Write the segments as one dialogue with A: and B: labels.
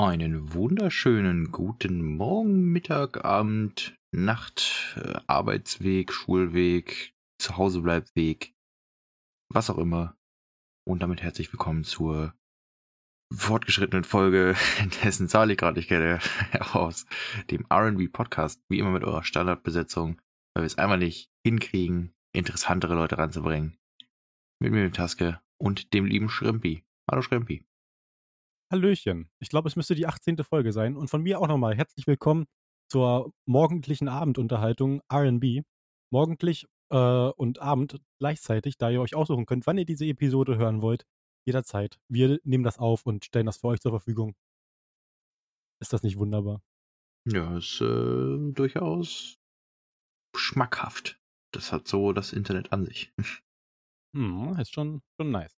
A: Einen wunderschönen guten Morgen, Mittag, Abend, Nacht, äh, Arbeitsweg, Schulweg, Zuhausebleibweg, was auch immer. Und damit herzlich willkommen zur fortgeschrittenen Folge, dessen Zahl ich gerade nicht kenne, aus dem R&B Podcast. Wie immer mit eurer Standardbesetzung, weil wir es einmal nicht hinkriegen, interessantere Leute ranzubringen. Mit mir, dem Taske und dem lieben Schrimpi. Hallo Schrimpi.
B: Hallöchen. Ich glaube, es müsste die 18. Folge sein. Und von mir auch nochmal herzlich willkommen zur morgendlichen Abendunterhaltung RB. Morgendlich äh, und Abend gleichzeitig, da ihr euch aussuchen könnt, wann ihr diese Episode hören wollt. Jederzeit. Wir nehmen das auf und stellen das für euch zur Verfügung. Ist das nicht wunderbar?
A: Ja, ist äh, durchaus schmackhaft. Das hat so das Internet an sich.
B: Hm, ist schon, schon nice.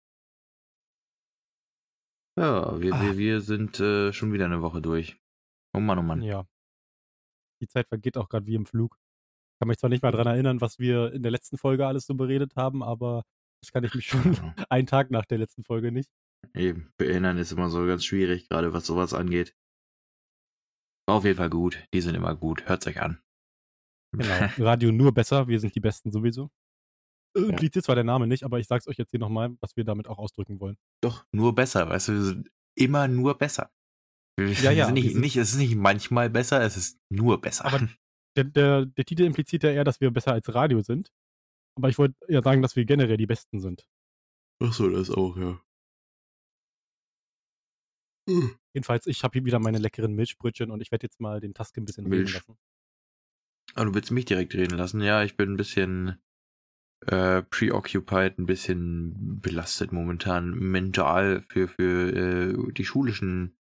A: Ja, wir,
B: Ah.
A: wir, wir sind äh, schon wieder eine Woche durch. Oh Mann, oh Mann.
B: Ja. Die Zeit vergeht auch gerade wie im Flug. Ich kann mich zwar nicht mal daran erinnern, was wir in der letzten Folge alles so beredet haben, aber das kann ich mich schon
A: Ja,
B: einen Tag nach der letzten Folge nicht.
A: Eben, erinnern ist immer so ganz schwierig, gerade was sowas angeht. War auf jeden Fall gut. Die sind immer gut. Hört's euch an.
B: Genau. Radio nur besser, wir sind die Besten sowieso. Äh,
A: Ja.
B: Impliziert zwar der Name nicht, aber ich sag's euch jetzt hier nochmal, was wir damit auch ausdrücken wollen.
A: Doch, nur besser, weißt du, wir sind immer nur besser. Wir
B: Ja, ja,
A: nicht, nicht, es ist nicht manchmal besser, es ist nur besser.
B: Aber Der, der, der Titel impliziert ja eher, dass wir besser als Radio sind. Aber ich wollte ja sagen, dass wir generell die Besten sind.
A: Ach so, das auch, ja.
B: Jedenfalls, ich habe hier wieder meine leckeren Milchbrötchen und ich werde jetzt mal den Taske ein bisschen reden
A: Milch.
B: lassen.
A: Ah, du willst mich direkt reden lassen? Ja, ich bin ein bisschen äh, preoccupied, ein bisschen belastet momentan mental für, für äh, die schulischen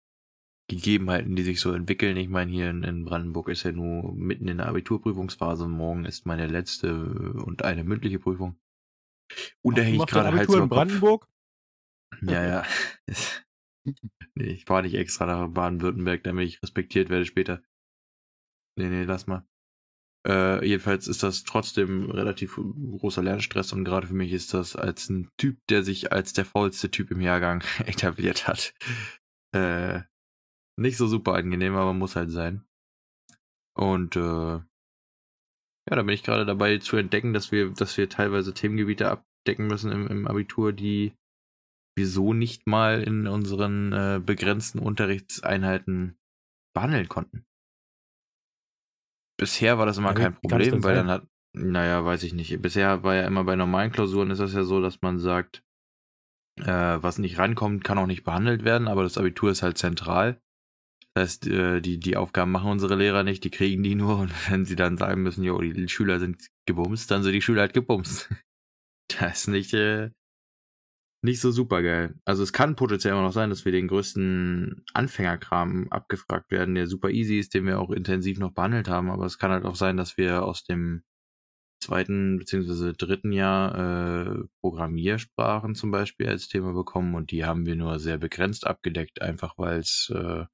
A: Gegebenheiten, die sich so entwickeln. Ich meine, hier in, in Brandenburg ist ja nur mitten in der Abiturprüfungsphase. Morgen ist meine letzte und eine mündliche Prüfung. Und da
B: Ach,
A: hänge ich gerade
B: Abitur
A: über
B: in
A: Kopf.
B: Brandenburg?
A: Ja, ja. nee, ich fahre nicht extra nach Baden-Württemberg, damit ich respektiert werde später. Nee, nee, lass mal. Äh, jedenfalls ist das trotzdem relativ großer Lernstress und gerade für mich ist das als ein Typ, der sich als der faulste Typ im Jahrgang etabliert hat, äh, nicht so super angenehm, aber muss halt sein. Und äh, ja, da bin ich gerade dabei zu entdecken, dass wir, dass wir teilweise Themengebiete abdecken müssen im, im Abitur, die wir so nicht mal in unseren äh, begrenzten Unterrichtseinheiten behandeln konnten. Bisher war das immer
B: Ja,
A: kein Problem, weil dann hat, naja, weiß ich nicht. Bisher war ja immer bei normalen Klausuren ist das ja so, dass man sagt, äh, was nicht rankommt, kann auch nicht behandelt werden, aber das Abitur ist halt zentral. Das heißt, äh, die, die Aufgaben machen unsere Lehrer nicht, die kriegen die nur und wenn sie dann sagen müssen, jo, die Schüler sind gebumst, dann sind die Schüler halt gebumst. Das ist nicht, äh, nicht so super geil. Also es kann potenziell immer noch sein, dass wir den größten Anfängerkram abgefragt werden, der super easy ist, den wir auch intensiv noch behandelt haben, aber es kann halt auch sein, dass wir aus dem zweiten beziehungsweise dritten Jahr äh, Programmiersprachen zum Beispiel als Thema bekommen und die haben wir nur sehr begrenzt abgedeckt, einfach weil es äh,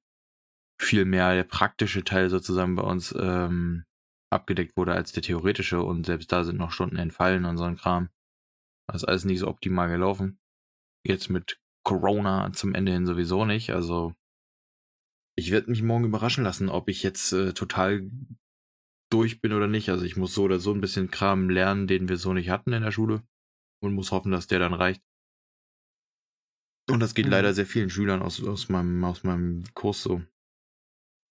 A: viel mehr der praktische Teil sozusagen bei uns ähm, abgedeckt wurde als der theoretische und selbst da sind noch Stunden entfallen und so ein Kram. Das ist alles nicht so optimal gelaufen. Jetzt mit Corona zum Ende hin sowieso nicht. Also ich werde mich morgen überraschen lassen, ob ich jetzt äh, total durch bin oder nicht. Also ich muss so oder so ein bisschen Kram lernen, den wir so nicht hatten in der Schule und muss hoffen, dass der dann reicht. Und das geht
B: Mhm.
A: leider sehr vielen Schülern aus, aus, meinem, aus meinem Kurs so.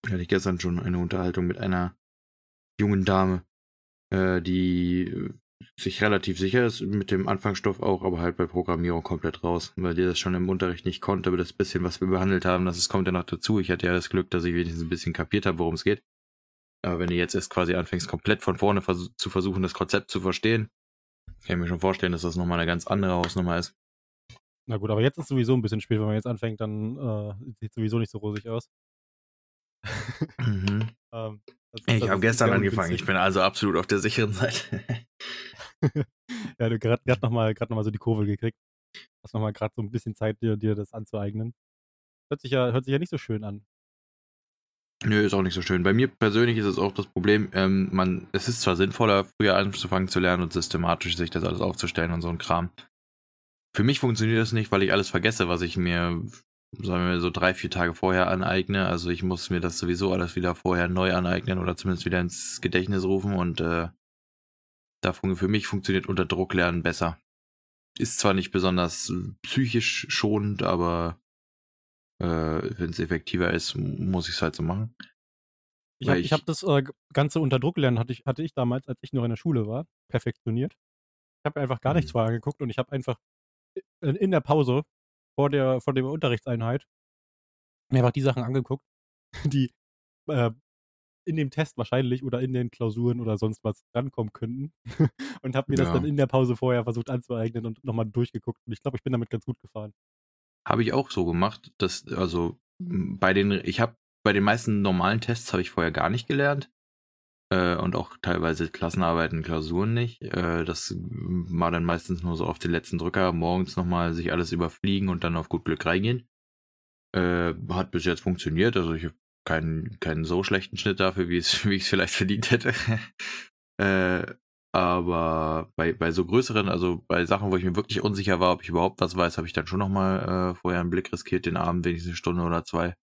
A: Da hatte ich gestern schon eine Unterhaltung mit einer jungen Dame, äh, die äh, sich relativ sicher ist mit dem Anfangsstoff auch, aber halt bei Programmierung komplett raus, weil die das schon im Unterricht nicht konnte, aber das bisschen, was wir behandelt haben, das kommt ja noch dazu. Ich hatte ja das Glück, dass ich wenigstens ein bisschen kapiert habe, worum es geht. Aber wenn du jetzt erst quasi anfängst, komplett von vorne vers zu versuchen, das Konzept zu verstehen, kann ich mir schon vorstellen, dass das nochmal eine ganz andere Hausnummer ist.
B: Na gut, aber jetzt ist sowieso ein bisschen spät. Wenn man jetzt anfängt, dann äh, sieht sowieso nicht so rosig aus.
A: Mhm.
B: Ähm, das-
A: Ich
B: das
A: habe gestern angefangen. Ich bin also absolut auf der sicheren Seite.
B: ja, du gerade noch mal, grad noch so die Kurve gekriegt. Hast noch mal gerade so ein bisschen Zeit, dir, dir das anzueignen. Hört sich, ja, hört sich ja nicht so schön an.
A: Nö, ist auch nicht so schön. Bei mir persönlich ist es auch das Problem, ähm, man, es ist zwar sinnvoller, früher anzufangen zu lernen und systematisch sich das alles aufzustellen und so ein Kram. Für mich funktioniert das nicht, weil ich alles vergesse, was ich mir sagen wir so drei, vier Tage vorher aneigne. Also ich muss mir das sowieso alles wieder vorher neu aneignen oder zumindest wieder ins Gedächtnis rufen und äh, da für mich funktioniert unter Druck lernen besser. Ist zwar nicht besonders psychisch schonend, aber äh, wenn es effektiver ist, muss ich es halt so machen.
B: Ich habe hab das äh, Ganze unter Druck lernen, hatte ich, hatte ich damals, als ich noch in der Schule war, perfektioniert. Ich habe einfach gar mhm. nichts vorher angeguckt und ich habe einfach in, in der Pause vor der, vor der Unterrichtseinheit mir einfach die Sachen angeguckt, die äh, in dem Test wahrscheinlich oder in den Klausuren oder sonst was rankommen könnten. und habe mir ja. das dann in der Pause vorher versucht anzueignen und nochmal durchgeguckt. Und ich glaube, ich bin damit ganz gut gefahren.
A: Habe ich auch so gemacht, dass, also bei den, ich habe bei den meisten normalen Tests habe ich vorher gar nicht gelernt. Äh, und auch teilweise Klassenarbeiten, Klausuren nicht. Äh, das war dann meistens nur so auf den letzten Drücker, morgens nochmal sich alles überfliegen und dann auf gut Glück reingehen. Äh, hat bis jetzt funktioniert, also ich keinen, keinen so schlechten Schnitt dafür, wie, ich es vielleicht verdient hätte. äh, aber bei, bei so größeren, also bei Sachen, wo ich mir wirklich unsicher war, ob ich überhaupt was weiß, habe ich dann schon nochmal äh, vorher einen Blick riskiert, den Abend wenigstens eine Stunde oder zwei.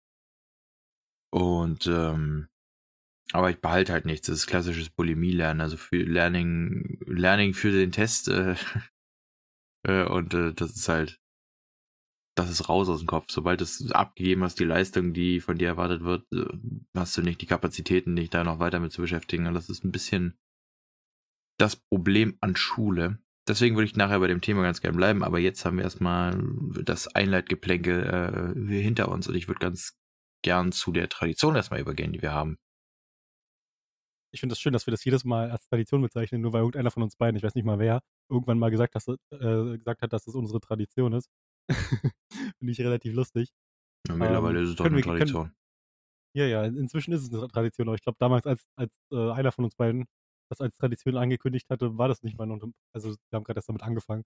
A: Und ähm, aber ich behalte halt nichts. Das ist klassisches Bulimie-Lernen, also für Learning, Learning für den Test. Äh, äh, und äh, das ist halt, das ist raus aus dem Kopf. Sobald es abgegeben hast, die Leistung, die von dir erwartet wird, äh, hast du nicht die Kapazitäten, dich da noch weiter mit zu beschäftigen. Und das ist ein bisschen das Problem an Schule. Deswegen würde ich nachher bei dem Thema ganz gern bleiben, aber jetzt haben wir erstmal das Einleitgeplänkel äh, hinter uns und ich würde ganz gern zu der Tradition erstmal übergehen, die wir haben
B: ich finde es das schön, dass wir das jedes Mal als Tradition bezeichnen, nur weil irgendeiner von uns beiden, ich weiß nicht mal wer, irgendwann mal gesagt, dass, äh, gesagt hat, dass das unsere Tradition ist. finde ich relativ lustig.
A: Ja, mittlerweile ähm, ist es doch eine Tradition. Können,
B: ja, ja, inzwischen ist es eine Tradition, aber ich glaube, damals, als, als äh, einer von uns beiden das als Tradition angekündigt hatte, war das nicht mal. Also, wir haben gerade erst damit angefangen.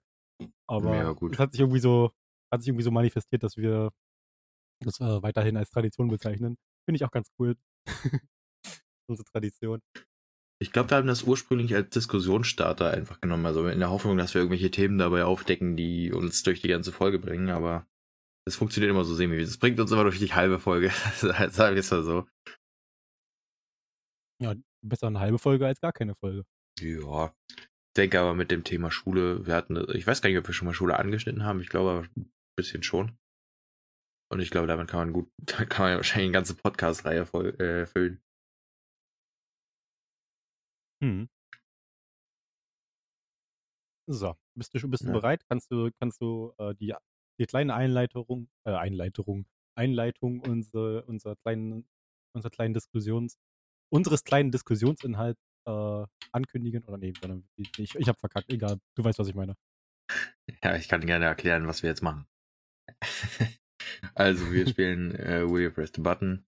B: Aber ja, es hat sich irgendwie so, hat sich irgendwie so manifestiert, dass wir das äh, weiterhin als Tradition bezeichnen. Finde ich auch ganz cool unsere Tradition.
A: Ich glaube, wir haben das ursprünglich als Diskussionsstarter einfach genommen, also in der Hoffnung, dass wir irgendwelche Themen dabei aufdecken, die uns durch die ganze Folge bringen, aber es funktioniert immer so semi. Es bringt uns immer durch die halbe Folge, sagen wir es mal so.
B: Ja, besser eine halbe Folge als gar keine Folge.
A: Ja, ich denke aber mit dem Thema Schule, wir hatten, ich weiß gar nicht, ob wir schon mal Schule angeschnitten haben, ich glaube ein bisschen schon. Und ich glaube, damit kann man gut, da kann man wahrscheinlich eine ganze Podcast-Reihe äh, füllen.
B: Mhm. So, bist du bist du Ja. bereit? Kannst du kannst du, äh, die die kleine Einleitung äh, Einleiterung Einleitung unse unserer kleinen unserer kleinen Diskussions unseres kleinen Diskussionsinhalts, äh, ankündigen oder ne, sondern ich ich habe verkackt, egal. Du weißt, was ich meine.
A: Ja, ich kann gerne erklären, was wir jetzt machen. Also, wir spielen, äh, Will You Press the Button.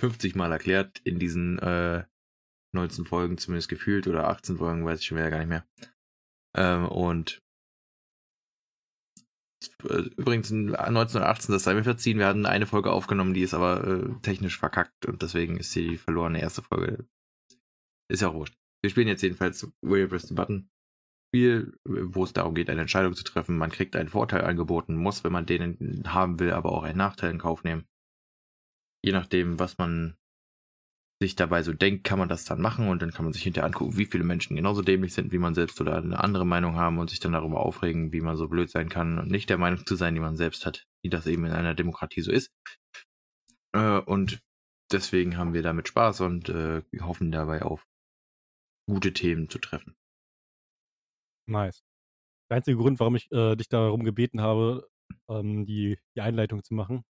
A: 50 Mal erklärt in diesen, äh 19 Folgen zumindest gefühlt oder 18 Folgen, weiß ich schon wieder gar nicht mehr. Ähm, und äh, übrigens 1918, das sei mir verziehen, wir hatten eine Folge aufgenommen, die ist aber äh, technisch verkackt und deswegen ist die verlorene erste Folge. Ist ja auch wurscht. Wir spielen jetzt jedenfalls Will You Press the Button. Spiel, wo es darum geht, eine Entscheidung zu treffen. Man kriegt einen Vorteil angeboten, muss, wenn man den haben will, aber auch einen Nachteil in Kauf nehmen. Je nachdem, was man sich dabei so denkt, kann man das dann machen und dann kann man sich hinterher angucken, wie viele Menschen genauso dämlich sind wie man selbst oder eine andere Meinung haben und sich dann darüber aufregen, wie man so blöd sein kann und nicht der Meinung zu sein, die man selbst hat, wie das eben in einer Demokratie so ist. Äh, und deswegen haben wir damit Spaß und äh, hoffen dabei auf gute Themen zu treffen.
B: Nice. Der einzige Grund, warum ich äh, dich darum gebeten habe, ähm, die, die Einleitung zu machen,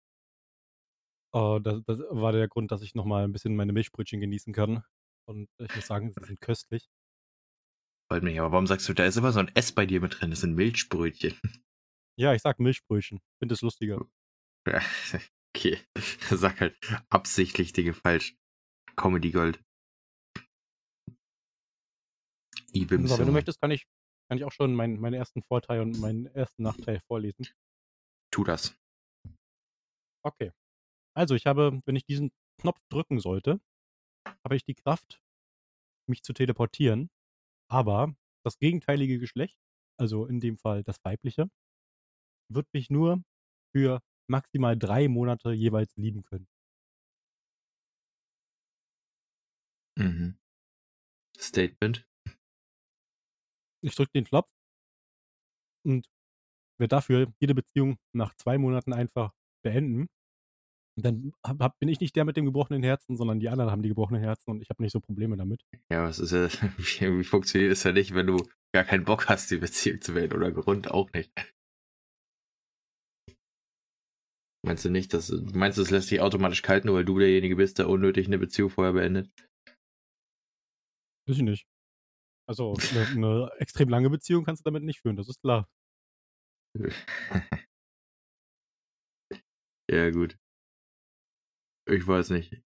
B: Oh, das das war der Grund, dass ich noch mal 'n bisschen meine Milchbrötchen genießen kann. Und ich muss sagen, sie sind köstlich.
A: Freut mich, aber warum sagst du, da ist immer so ein S bei dir mit drin, das sind Milchbrötchen?
B: Ja, ich sag Milchbrötchen. Finde es lustiger.
A: Ja, okay. Sag halt absichtlich Dinge falsch. Comedy Gold.
B: So, wenn du möchtest, kann ich kann ich auch schon meinen meinen ersten Vorteil und meinen ersten Nachteil vorlesen.
A: Tu das.
B: Okay. Also, ich habe, wenn ich diesen Knopf drücken sollte, habe ich die Kraft, mich zu teleportieren. Aber das gegenteilige Geschlecht, also in dem Fall das weibliche, wird mich nur für maximal drei Monate jeweils lieben können.
A: Mhm. Statement.
B: Ich drücke den Knopf und werde dafür jede Beziehung nach zwei Monaten einfach beenden. Dann hab, bin ich nicht der mit dem gebrochenen Herzen, sondern die anderen haben die gebrochenen Herzen und ich habe nicht so Probleme damit.
A: Ja, was ist ja, wie, wie funktioniert es ja nicht, wenn du gar keinen Bock hast, die Beziehung zu beenden oder Grund auch nicht. Meinst du nicht, dass meinst du, es lässt sich automatisch kalt, nur weil du derjenige bist, der unnötig eine Beziehung vorher beendet?
B: Weiß ich nicht. Also eine, eine extrem lange Beziehung kannst du damit nicht führen, das ist klar.
A: ja, gut. Ich weiß nicht.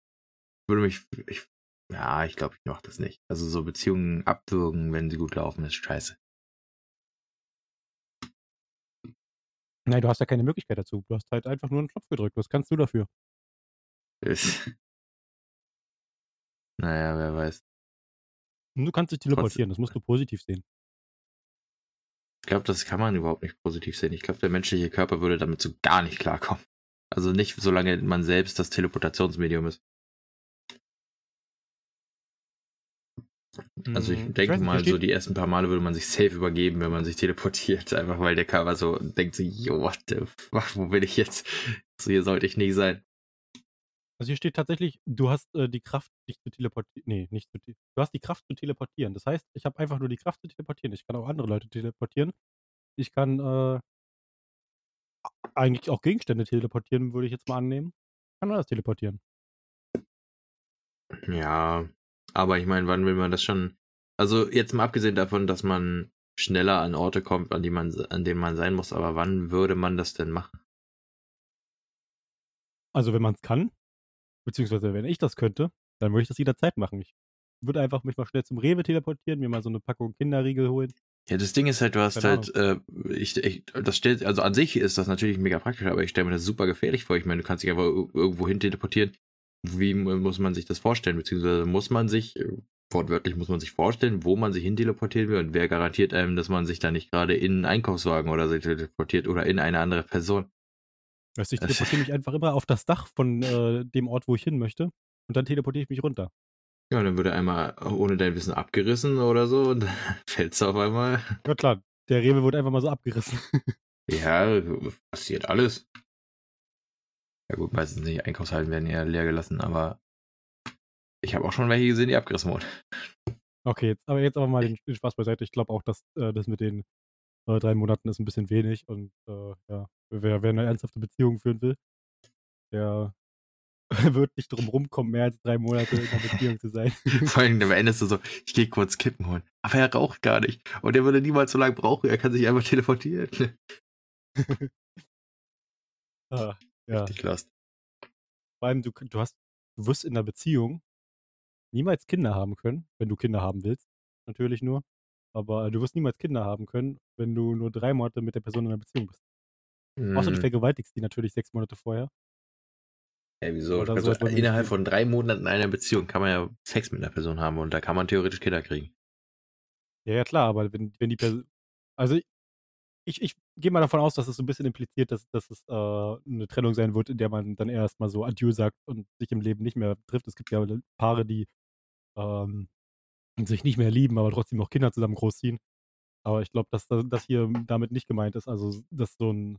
A: Würde mich. Ich, ja, ich glaube, ich mache das nicht. Also so Beziehungen abwürgen, wenn sie gut laufen, ist scheiße.
B: Nein, du hast ja keine Möglichkeit dazu. Du hast halt einfach nur einen Knopf gedrückt. Was kannst du dafür?
A: Ist. Naja, wer weiß.
B: Und du kannst dich teleportieren, das musst du positiv sehen.
A: Ich glaube, das kann man überhaupt nicht positiv sehen. Ich glaube, der menschliche Körper würde damit so gar nicht klarkommen. Also nicht, solange man selbst das Teleportationsmedium ist. Also ich
B: Hm,
A: denke
B: nicht,
A: mal, so die ersten paar Male würde man sich safe übergeben, wenn man sich teleportiert. Einfach weil der Körper so denkt so, yo, what the fuck, wo bin ich jetzt? So hier sollte ich nicht sein.
B: also hier steht tatsächlich, du hast äh, die Kraft, dich zu teleportieren. Nee, nicht zu Du hast die Kraft zu teleportieren. Das heißt, ich habe einfach nur die Kraft zu teleportieren. Ich kann auch andere Leute teleportieren. Ich kann äh, eigentlich auch Gegenstände teleportieren, würde ich jetzt mal annehmen. Kann alles teleportieren.
A: Ja, aber ich meine, wann will man das schon? Also jetzt mal abgesehen davon, dass man schneller an Orte kommt, an die man, an denen man sein muss, aber wann würde man das denn machen?
B: Also wenn man es kann, beziehungsweise wenn ich das könnte, dann würde ich das jederzeit machen. Ich würde einfach mich mal schnell zum Rewe teleportieren, mir mal so eine Packung Kinderriegel holen.
A: Ja, das Ding ist halt, du hast
B: Keine
A: halt, äh, ich, ich, das stellt, also an sich ist das natürlich mega praktisch, aber ich stelle mir das super gefährlich vor. Ich meine, du kannst dich einfach ir- irgendwo hin teleportieren. Wie mu- muss man sich das vorstellen? Beziehungsweise muss man sich, äh, wortwörtlich muss man sich vorstellen, wo man sich hin teleportieren will und wer garantiert einem, dass man sich da nicht gerade in einen Einkaufswagen oder so teleportiert oder in eine andere Person?
B: Weißt du, ich teleportiere mich einfach immer auf das Dach von äh, dem Ort, wo ich hin möchte. Und dann teleportiere ich mich runter.
A: Ja, dann wird er einmal ohne dein Wissen abgerissen oder so und dann fällst du auf einmal.
B: Ja klar, der Rewe wird einfach mal so abgerissen.
A: Ja, passiert alles. Ja gut, meistens nicht. Einkaufshallen werden eher leer gelassen, aber ich habe auch schon welche gesehen, die abgerissen wurden.
B: okay, jetzt, aber jetzt aber mal den, den Spaß beiseite. Ich glaube auch, dass äh, das mit den äh, drei Monaten ist ein bisschen wenig. Und äh, ja, wer, wer eine ernsthafte Beziehung führen will, der wird nicht drum rumkommen, mehr als drei Monate in einer Beziehung zu sein.
A: Vor allem am Ende ist du so, ich gehe kurz Kippen holen. Aber er raucht gar nicht. Und er würde niemals so lange brauchen, er kann sich einfach teleportieren.
B: ah, ja.
A: Richtig lost.
B: Vor allem, du, du hast, du wirst in einer Beziehung niemals Kinder haben können, wenn du Kinder haben willst, natürlich nur. Aber du wirst niemals Kinder haben können, wenn du nur drei Monate mit der Person in einer Beziehung bist. Außer du
A: Mhm.
B: vergewaltigst die natürlich sechs Monate vorher.
A: Ey, wieso?
B: Oder so
A: Also, innerhalb von drei Monaten einer Beziehung kann man ja Sex mit einer Person haben und da kann man theoretisch Kinder kriegen.
B: Ja, ja, klar, aber wenn, wenn die Person. Also ich, ich gehe mal davon aus, dass es so ein bisschen impliziert, dass, dass es äh, eine Trennung sein wird, in der man dann erstmal so Adieu sagt und sich im Leben nicht mehr trifft. Es gibt ja Paare, die ähm, sich nicht mehr lieben, aber trotzdem noch Kinder zusammen großziehen. Aber ich glaube, dass da- das hier damit nicht gemeint ist, also dass so, ein,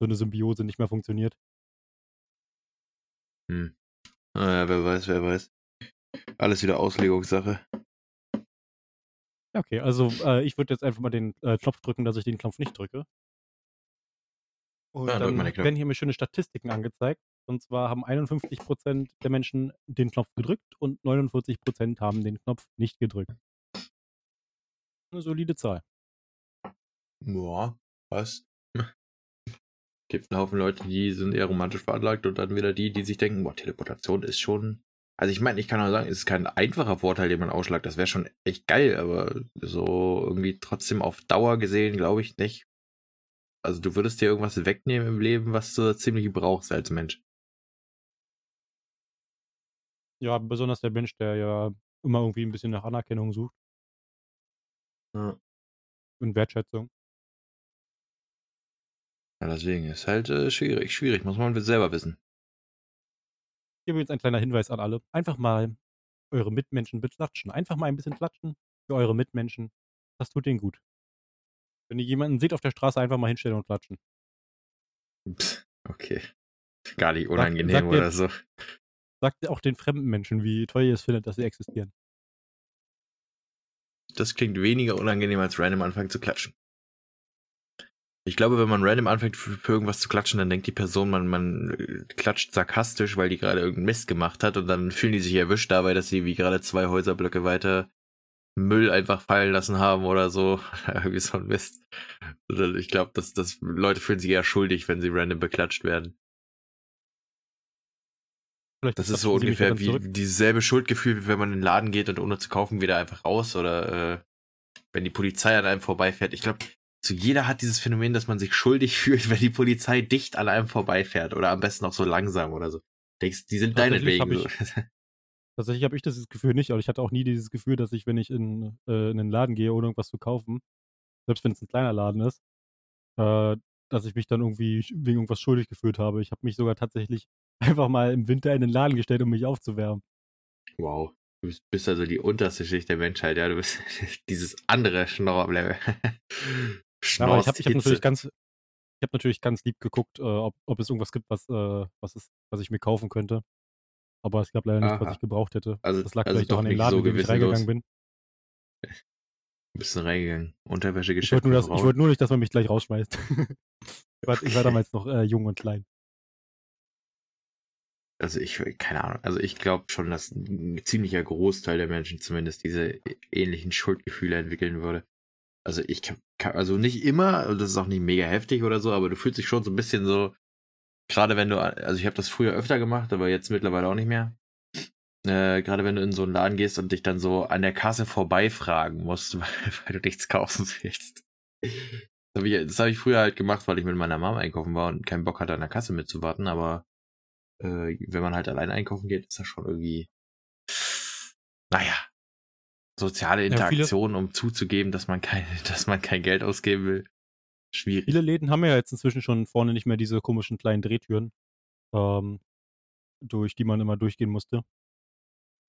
B: so eine Symbiose nicht mehr funktioniert.
A: Hm. Naja, wer weiß, wer weiß. Alles wieder Auslegungssache.
B: Okay, also äh, ich würde jetzt einfach mal den äh, Knopf drücken, dass ich den Knopf nicht drücke. Und
A: Ja,
B: dann werden hier mir schöne Statistiken angezeigt. Und zwar haben 51% der Menschen den Knopf gedrückt und 49% haben den Knopf nicht gedrückt. Eine solide Zahl.
A: Ja, passt. Gibt einen Haufen Leute, die sind eher romantisch veranlagt und dann wieder die, die sich denken, boah, Teleportation ist schon. Also ich meine, ich kann auch sagen, es ist kein einfacher Vorteil, den man ausschlagt. Das wäre schon echt geil, aber so irgendwie trotzdem auf Dauer gesehen, glaube ich nicht. Also du würdest dir irgendwas wegnehmen im Leben, was du ziemlich brauchst als Mensch.
B: Ja, besonders der Mensch, der ja immer irgendwie ein bisschen nach Anerkennung sucht
A: Ja.
B: und Wertschätzung.
A: Ja, deswegen ist halt äh, schwierig, schwierig, muss man selber wissen.
B: Hier jetzt ein kleiner Hinweis an alle. Einfach mal eure Mitmenschen beklatschen. Einfach mal ein bisschen klatschen für eure Mitmenschen. Das tut denen gut. Wenn ihr jemanden seht auf der Straße, einfach mal hinstellen und klatschen.
A: Pff, okay. Gar nicht unangenehm
B: sagt ihr-
A: oder so.
B: Sagt auch den fremden Menschen, wie toll ihr es findet, dass sie existieren.
A: Das klingt weniger unangenehm, als random anfangen zu klatschen. Ich glaube, wenn man random anfängt für, irgendwas zu klatschen, dann denkt die Person, man, man äh, klatscht sarkastisch, weil die gerade irgendeinen Mist gemacht hat und dann fühlen die sich erwischt dabei, dass sie wie gerade zwei Häuserblöcke weiter Müll einfach fallen lassen haben oder so. Irgendwie so ein Mist. Oder Ich glaube, dass, dass Leute fühlen sich eher schuldig, wenn sie random beklatscht werden.
B: Vielleicht
A: Das ist so ungefähr wie
B: zurück.
A: dieselbe Schuldgefühl, wie wenn man in den Laden geht und ohne zu kaufen wieder einfach raus oder äh, wenn die Polizei an einem vorbeifährt. Ich glaube, so jeder hat dieses Phänomen, dass man sich schuldig fühlt, wenn die Polizei dicht an einem vorbeifährt oder am besten auch so langsam oder so. Denkst, die sind deinetwegen.
B: hab
A: So.
B: Tatsächlich habe ich dieses Gefühl nicht, aber ich hatte auch nie dieses Gefühl, dass ich, wenn ich in, äh, in den Laden gehe, ohne irgendwas zu kaufen, selbst wenn es ein kleiner Laden ist, äh, dass ich mich dann irgendwie wegen irgendwas schuldig gefühlt habe. Ich habe mich sogar tatsächlich einfach mal im Winter in den Laden gestellt, um mich aufzuwärmen.
A: Wow. Du bist, also die unterste Schicht der Menschheit, ja. Du bist dieses andere Schnorrlevel.
B: Ja, aber ich habe ich hab natürlich ganz, ich habe natürlich ganz lieb geguckt, äh, ob, ob es irgendwas gibt, was, äh, was, ist, was ich mir kaufen könnte. Aber es gab leider nichts, was ich gebraucht hätte.
A: Also-
B: das lag
A: also
B: vielleicht
A: doch
B: auch an dem Laden,
A: so
B: in den ich reingegangen bin.
A: Du bist reingegangen. Unterwäsche
B: Ich wollte nur, ich wollte nur nicht, dass man mich gleich rausschmeißt. ich, war, ich war damals noch äh, jung und klein.
A: Also ich, keine Ahnung, also ich glaube schon, dass ein ziemlicher Großteil der Menschen zumindest diese ähnlichen Schuldgefühle entwickeln würde. Also ich kann also nicht immer, das ist auch nicht mega heftig oder so, aber du fühlst dich schon so ein bisschen so, gerade wenn du, also ich habe das früher öfter gemacht, aber jetzt mittlerweile auch nicht mehr. Äh, gerade wenn du in so einen Laden gehst und dich dann so an der Kasse vorbeifragen musst, weil, weil du nichts kaufen willst. Das habe ich, hab ich früher halt gemacht, weil ich mit meiner Mom einkaufen war und keinen Bock hatte, an der Kasse mitzuwarten, aber äh, wenn man halt allein einkaufen geht, ist das schon irgendwie, naja, soziale
B: Ja,
A: Interaktion, um zuzugeben, dass man kein, dass man kein Geld ausgeben will. Schwierig.
B: Viele Läden haben ja jetzt inzwischen schon vorne nicht mehr diese komischen kleinen Drehtüren, ähm, durch die man immer durchgehen musste.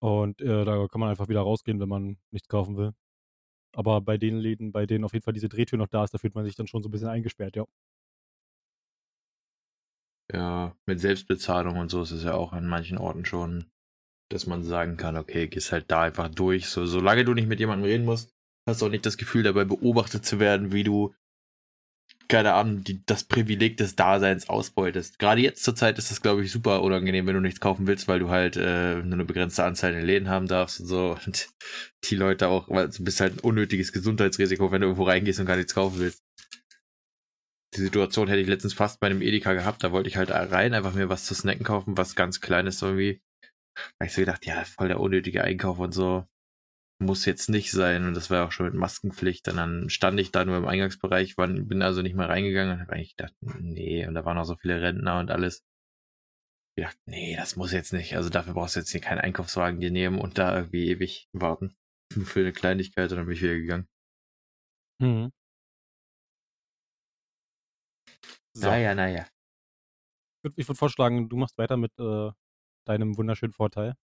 B: Und äh, da kann man einfach wieder rausgehen, wenn man nichts kaufen will. Aber bei den Läden, bei denen auf jeden Fall diese Drehtür noch da ist, da fühlt man sich dann schon so ein bisschen eingesperrt, ja.
A: Ja, mit Selbstbezahlung und so ist es ja auch an manchen Orten schon, dass man sagen kann, okay, gehst halt da einfach durch. So, solange du nicht mit jemandem reden musst, hast du auch nicht das Gefühl, dabei beobachtet zu werden, wie du, keine Ahnung, die, das Privileg des Daseins ausbeutest. Gerade jetzt zur Zeit ist das, glaube ich, super unangenehm, wenn du nichts kaufen willst, weil du halt äh, nur eine begrenzte Anzahl in Läden haben darfst und so. Und die Leute auch, weil du bist halt ein unnötiges Gesundheitsrisiko, wenn du irgendwo reingehst und gar nichts kaufen willst. Die Situation hätte ich letztens fast bei einem Edeka gehabt. Da wollte ich halt rein, einfach mir was zu snacken kaufen, was ganz Kleines irgendwie. Da hab ich so gedacht, ja, voll der unnötige Einkauf und so. Muss jetzt nicht sein. Und das war auch schon mit Maskenpflicht. Und dann stand ich da nur im Eingangsbereich, war, bin also nicht mehr reingegangen und habe eigentlich gedacht, nee. Und da waren auch so viele Rentner und alles. Ich dachte, nee, das muss jetzt nicht. Also dafür brauchst du jetzt hier keinen Einkaufswagen dir nehmen und da irgendwie ewig warten. Nur für eine Kleinigkeit und dann bin ich wieder gegangen.
B: Mhm. So.
A: Naja, naja.
B: Ich würde würd vorschlagen, du machst weiter mit äh, deinem wunderschönen Vorteil.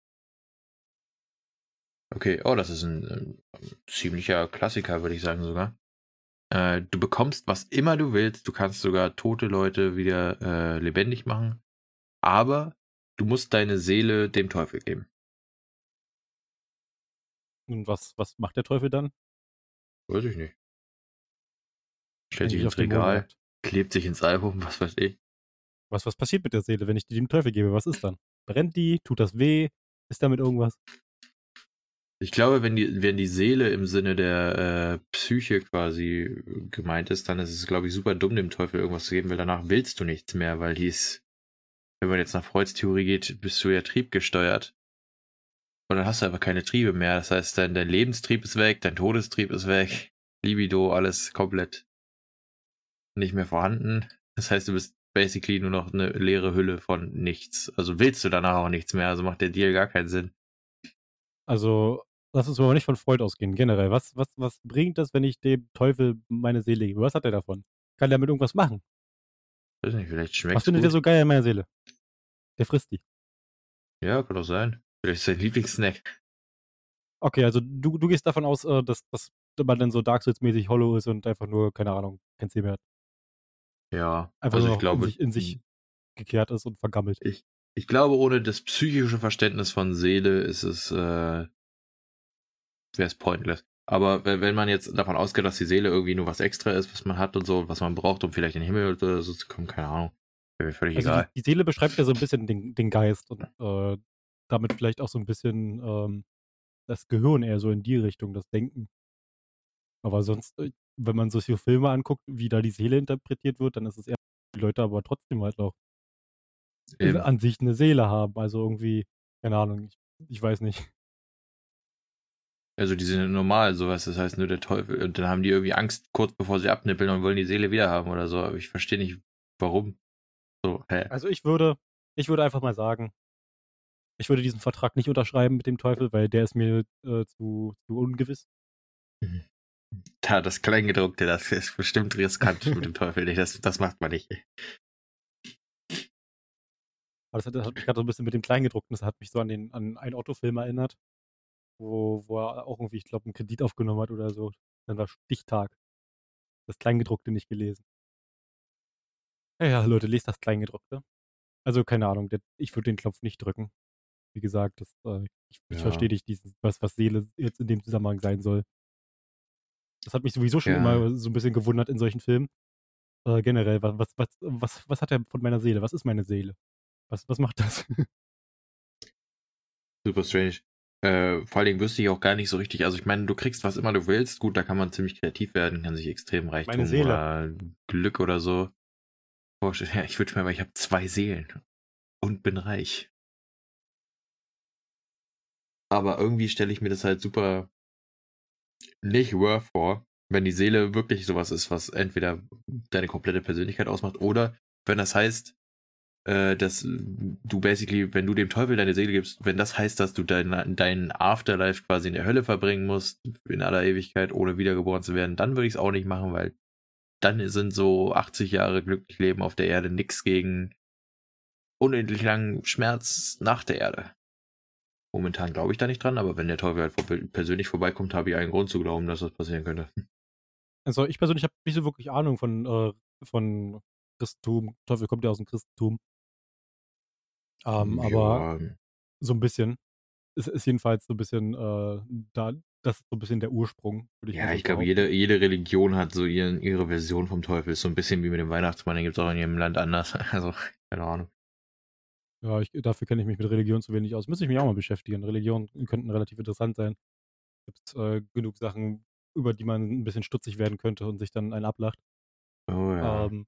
A: Okay, oh, das ist ein, ein ziemlicher Klassiker, würde ich sagen sogar. Äh, du bekommst, was immer du willst. Du kannst sogar tote Leute wieder äh, lebendig machen. Aber du musst deine Seele dem Teufel geben.
B: Und was, was macht der Teufel dann?
A: Weiß ich nicht. Stellt sich ins Regal, klebt sich ins Album, was weiß ich.
B: Was, was passiert mit der Seele, wenn ich die dem Teufel gebe? Was ist dann? Brennt die? Tut das weh? Ist damit irgendwas?
A: Ich glaube, wenn die, wenn die Seele im Sinne der äh, Psyche quasi gemeint ist, dann ist es, glaube ich, super dumm, dem Teufel irgendwas zu geben, weil danach willst du nichts mehr, weil die ist, wenn man jetzt nach Freuds Theorie geht, bist du ja triebgesteuert. Und dann hast du einfach keine Triebe mehr. Das heißt, dein, dein Lebenstrieb ist weg, dein Todestrieb ist weg, Libido, alles komplett nicht mehr vorhanden. Das heißt, du bist basically nur noch eine leere Hülle von nichts. Also willst du danach auch nichts mehr, also macht der Deal gar keinen Sinn.
B: Also, lass uns aber nicht von Freud ausgehen, generell. Was, was, was bringt das, wenn ich dem Teufel meine Seele gebe? Was hat er davon? Kann der mit irgendwas machen?
A: Weiß nicht, vielleicht schmeckt
B: Was findet ihr so geil an meiner Seele? Der frisst die.
A: Ja, kann doch sein. Vielleicht ist sein Lieblingssnack.
B: Okay, also du, du gehst davon aus, äh, dass, dass man dann so Dark Souls-mäßig hollow ist und einfach nur, keine Ahnung, kein Ziel mehr hat.
A: Ja,
B: Einfach
A: also ich glaube,
B: in sich, in sich gekehrt ist und vergammelt.
A: ich, ich glaube, ohne das psychische Verständnis von Seele ist es, äh, wäre es pointless. Aber wenn, wenn man jetzt davon ausgeht, dass die Seele irgendwie nur was extra ist, was man hat und so, was man braucht, um vielleicht in den Himmel oder so zu kommen, keine Ahnung. Wäre mir völlig
B: Also
A: egal.
B: die, die Seele beschreibt ja so ein bisschen den, den Geist und äh, damit vielleicht auch so ein bisschen ähm, das Gehirn eher so in die Richtung, das Denken. Aber sonst, äh, wenn man solche Filme anguckt, wie da die Seele interpretiert wird, dann ist es eher, die Leute aber trotzdem halt noch
A: Eben.
B: an sich eine Seele haben. Also irgendwie, keine Ahnung, ich, ich weiß nicht.
A: Also die sind normal, sowas, das heißt nur der Teufel. Und dann haben die irgendwie Angst, kurz bevor sie abnippeln und wollen die Seele wieder haben oder so. Aber ich verstehe nicht, warum. So, hä?
B: Also ich würde, ich würde einfach mal sagen, ich würde diesen Vertrag nicht unterschreiben mit dem Teufel, weil der ist mir äh, zu, zu ungewiss.
A: Da, das Kleingedruckte, das ist bestimmt riskant mit dem Teufel. nicht. Das, das macht man nicht.
B: Aber das hat, das hat mich gerade so ein bisschen mit dem Kleingedruckten, das hat mich so an den an einen Otto-Film erinnert, wo, wo er auch irgendwie, ich glaube, einen Kredit aufgenommen hat oder so. Dann war Stichtag. Das Kleingedruckte nicht gelesen. Ja, ja, Leute, lest das Kleingedruckte. Also, keine Ahnung, der, ich würde den Knopf nicht drücken. Wie gesagt, das, äh, ich, ich
A: Ja.
B: verstehe nicht, dieses, was, was Seele jetzt in dem Zusammenhang sein soll. Das hat mich sowieso schon
A: Ja.
B: immer so ein bisschen gewundert in solchen Filmen. Äh, generell, was, was, was, was, was hat er von meiner Seele? Was ist meine Seele? Was, was macht das?
A: Super strange. Äh, vor allen Dingen wüsste ich auch gar nicht so richtig. Also ich meine, du kriegst was immer du willst. Gut, da kann man ziemlich kreativ werden, kann sich extrem Reichtum oder Glück oder so vorstellen. Ja, ich wünsche mir, aber ich habe zwei Seelen und bin reich. Aber irgendwie stelle ich mir das halt super nicht worth vor, wenn die Seele wirklich sowas ist, was entweder deine komplette Persönlichkeit ausmacht oder wenn das heißt, äh, dass du basically, wenn du dem Teufel deine Seele gibst, wenn das heißt, dass du dein, dein Afterlife quasi in der Hölle verbringen musst, in aller Ewigkeit, ohne wiedergeboren zu werden, dann würde ich es auch nicht machen, weil dann sind so 80 Jahre glücklich leben auf der Erde nix gegen unendlich langen Schmerz nach der Erde. Momentan glaube ich da nicht dran, aber wenn der Teufel halt persönlich vorbeikommt, habe ich einen Grund zu glauben, dass das passieren könnte.
B: Also ich persönlich habe nicht so wirklich Ahnung von, äh, von Christentum. Teufel kommt ja aus dem Christentum. Ähm, aber
A: Ja,
B: so ein bisschen. Es ist jedenfalls so ein bisschen, äh, da, das ist so ein bisschen der Ursprung, würde ich
A: Ja, ich glaube, jede, jede Religion hat so ihren, ihre Version vom Teufel. Ist so ein bisschen wie mit dem Weihnachtsmann, den gibt es auch in jedem Land anders. Also, keine Ahnung.
B: Ja, ich, dafür kenne ich mich mit Religion zu wenig aus. Müsste ich mich auch mal beschäftigen. Religionen könnten relativ interessant sein. Gibt äh, genug Sachen, über die man ein bisschen stutzig werden könnte und sich dann einen ablacht.
A: Oh ja.
B: Ähm,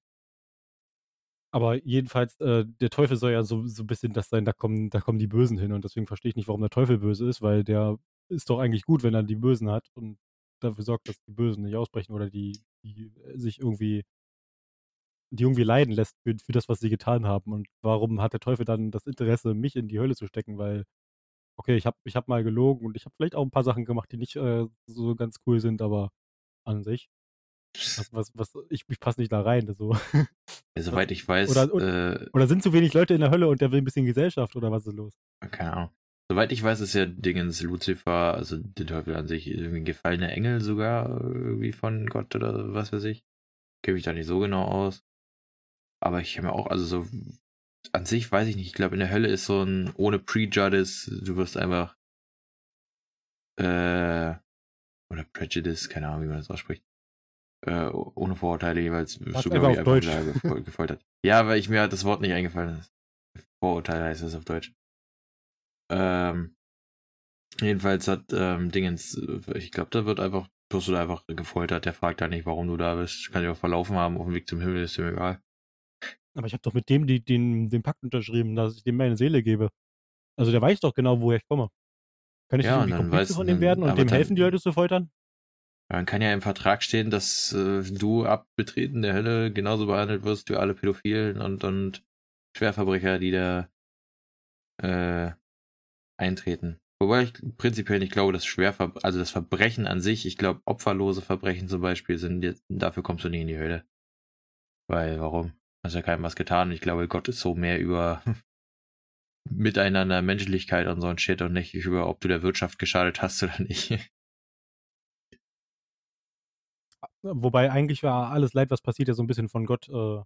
B: aber jedenfalls, äh, der Teufel soll ja so, so ein bisschen das sein, da kommen, da kommen die Bösen hin. Und deswegen verstehe ich nicht, warum der Teufel böse ist, weil der ist doch eigentlich gut, wenn er die Bösen hat und dafür sorgt, dass die Bösen nicht ausbrechen oder die, die sich irgendwie, die irgendwie leiden lässt für, für das, was sie getan haben. Und warum hat der Teufel dann das Interesse, mich in die Hölle zu stecken? Weil, okay, ich habe ich hab mal gelogen und ich habe vielleicht auch ein paar Sachen gemacht, die nicht äh, so ganz cool sind, aber an sich. Was, was, was, ich, ich passe nicht da rein. So.
A: Soweit ich weiß,
B: Oder-
A: äh,
B: Oder sind zu wenig Leute in der Hölle und der will ein bisschen Gesellschaft oder was ist los?
A: keine Ahnung. Soweit ich weiß, ist ja Dingens Lucifer, also der Teufel an sich, irgendwie ein gefallener Engel sogar, irgendwie von Gott oder was weiß ich. Kenne mich da nicht so genau aus. Aber ich habe mir auch, also so, an sich weiß ich nicht, ich glaube in der Hölle ist so ein, ohne Prejudice, du wirst einfach, äh, oder Prejudice, keine Ahnung, wie man das ausspricht. Äh, ohne Vorurteile jeweils wirst du, glaube ich,
B: einfach Deutsch.
A: gefoltert. Ja, weil ich mir halt das Wort nicht eingefallen ist. Vorurteile heißt es auf Deutsch. Ähm, jedenfalls hat ähm, Dingens, äh, ich glaube, da wird einfach, wirst du da einfach gefoltert. Der fragt da nicht, warum du da bist. Kann dich auch verlaufen haben auf dem Weg zum Himmel, ist ihm egal.
B: Aber ich habe doch mit dem die, den, den Pakt unterschrieben, dass ich dem meine Seele gebe. Also der weiß doch genau, woher ich komme. Kann ich
A: Ja,
B: nicht Komplize von dem werden und dem
A: dann-
B: helfen, die Leute zu foltern?
A: Dann kann ja im Vertrag stehen, dass äh, du ab Betreten der Hölle genauso behandelt wirst wie alle Pädophilen und, und Schwerverbrecher, die da äh, eintreten. Wobei ich prinzipiell nicht glaube, dass Schwerver also das Verbrechen an sich, ich glaube, opferlose Verbrechen zum Beispiel sind dafür kommst du nie in die Hölle. Weil, warum? Hast ja keinem was getan. Ich glaube, Gott ist so mehr über Miteinander, Menschlichkeit und so ein Shit und nicht über, ob du der Wirtschaft geschadet hast oder nicht.
B: Wobei eigentlich war alles Leid, was passiert, ja so ein bisschen von Gott äh,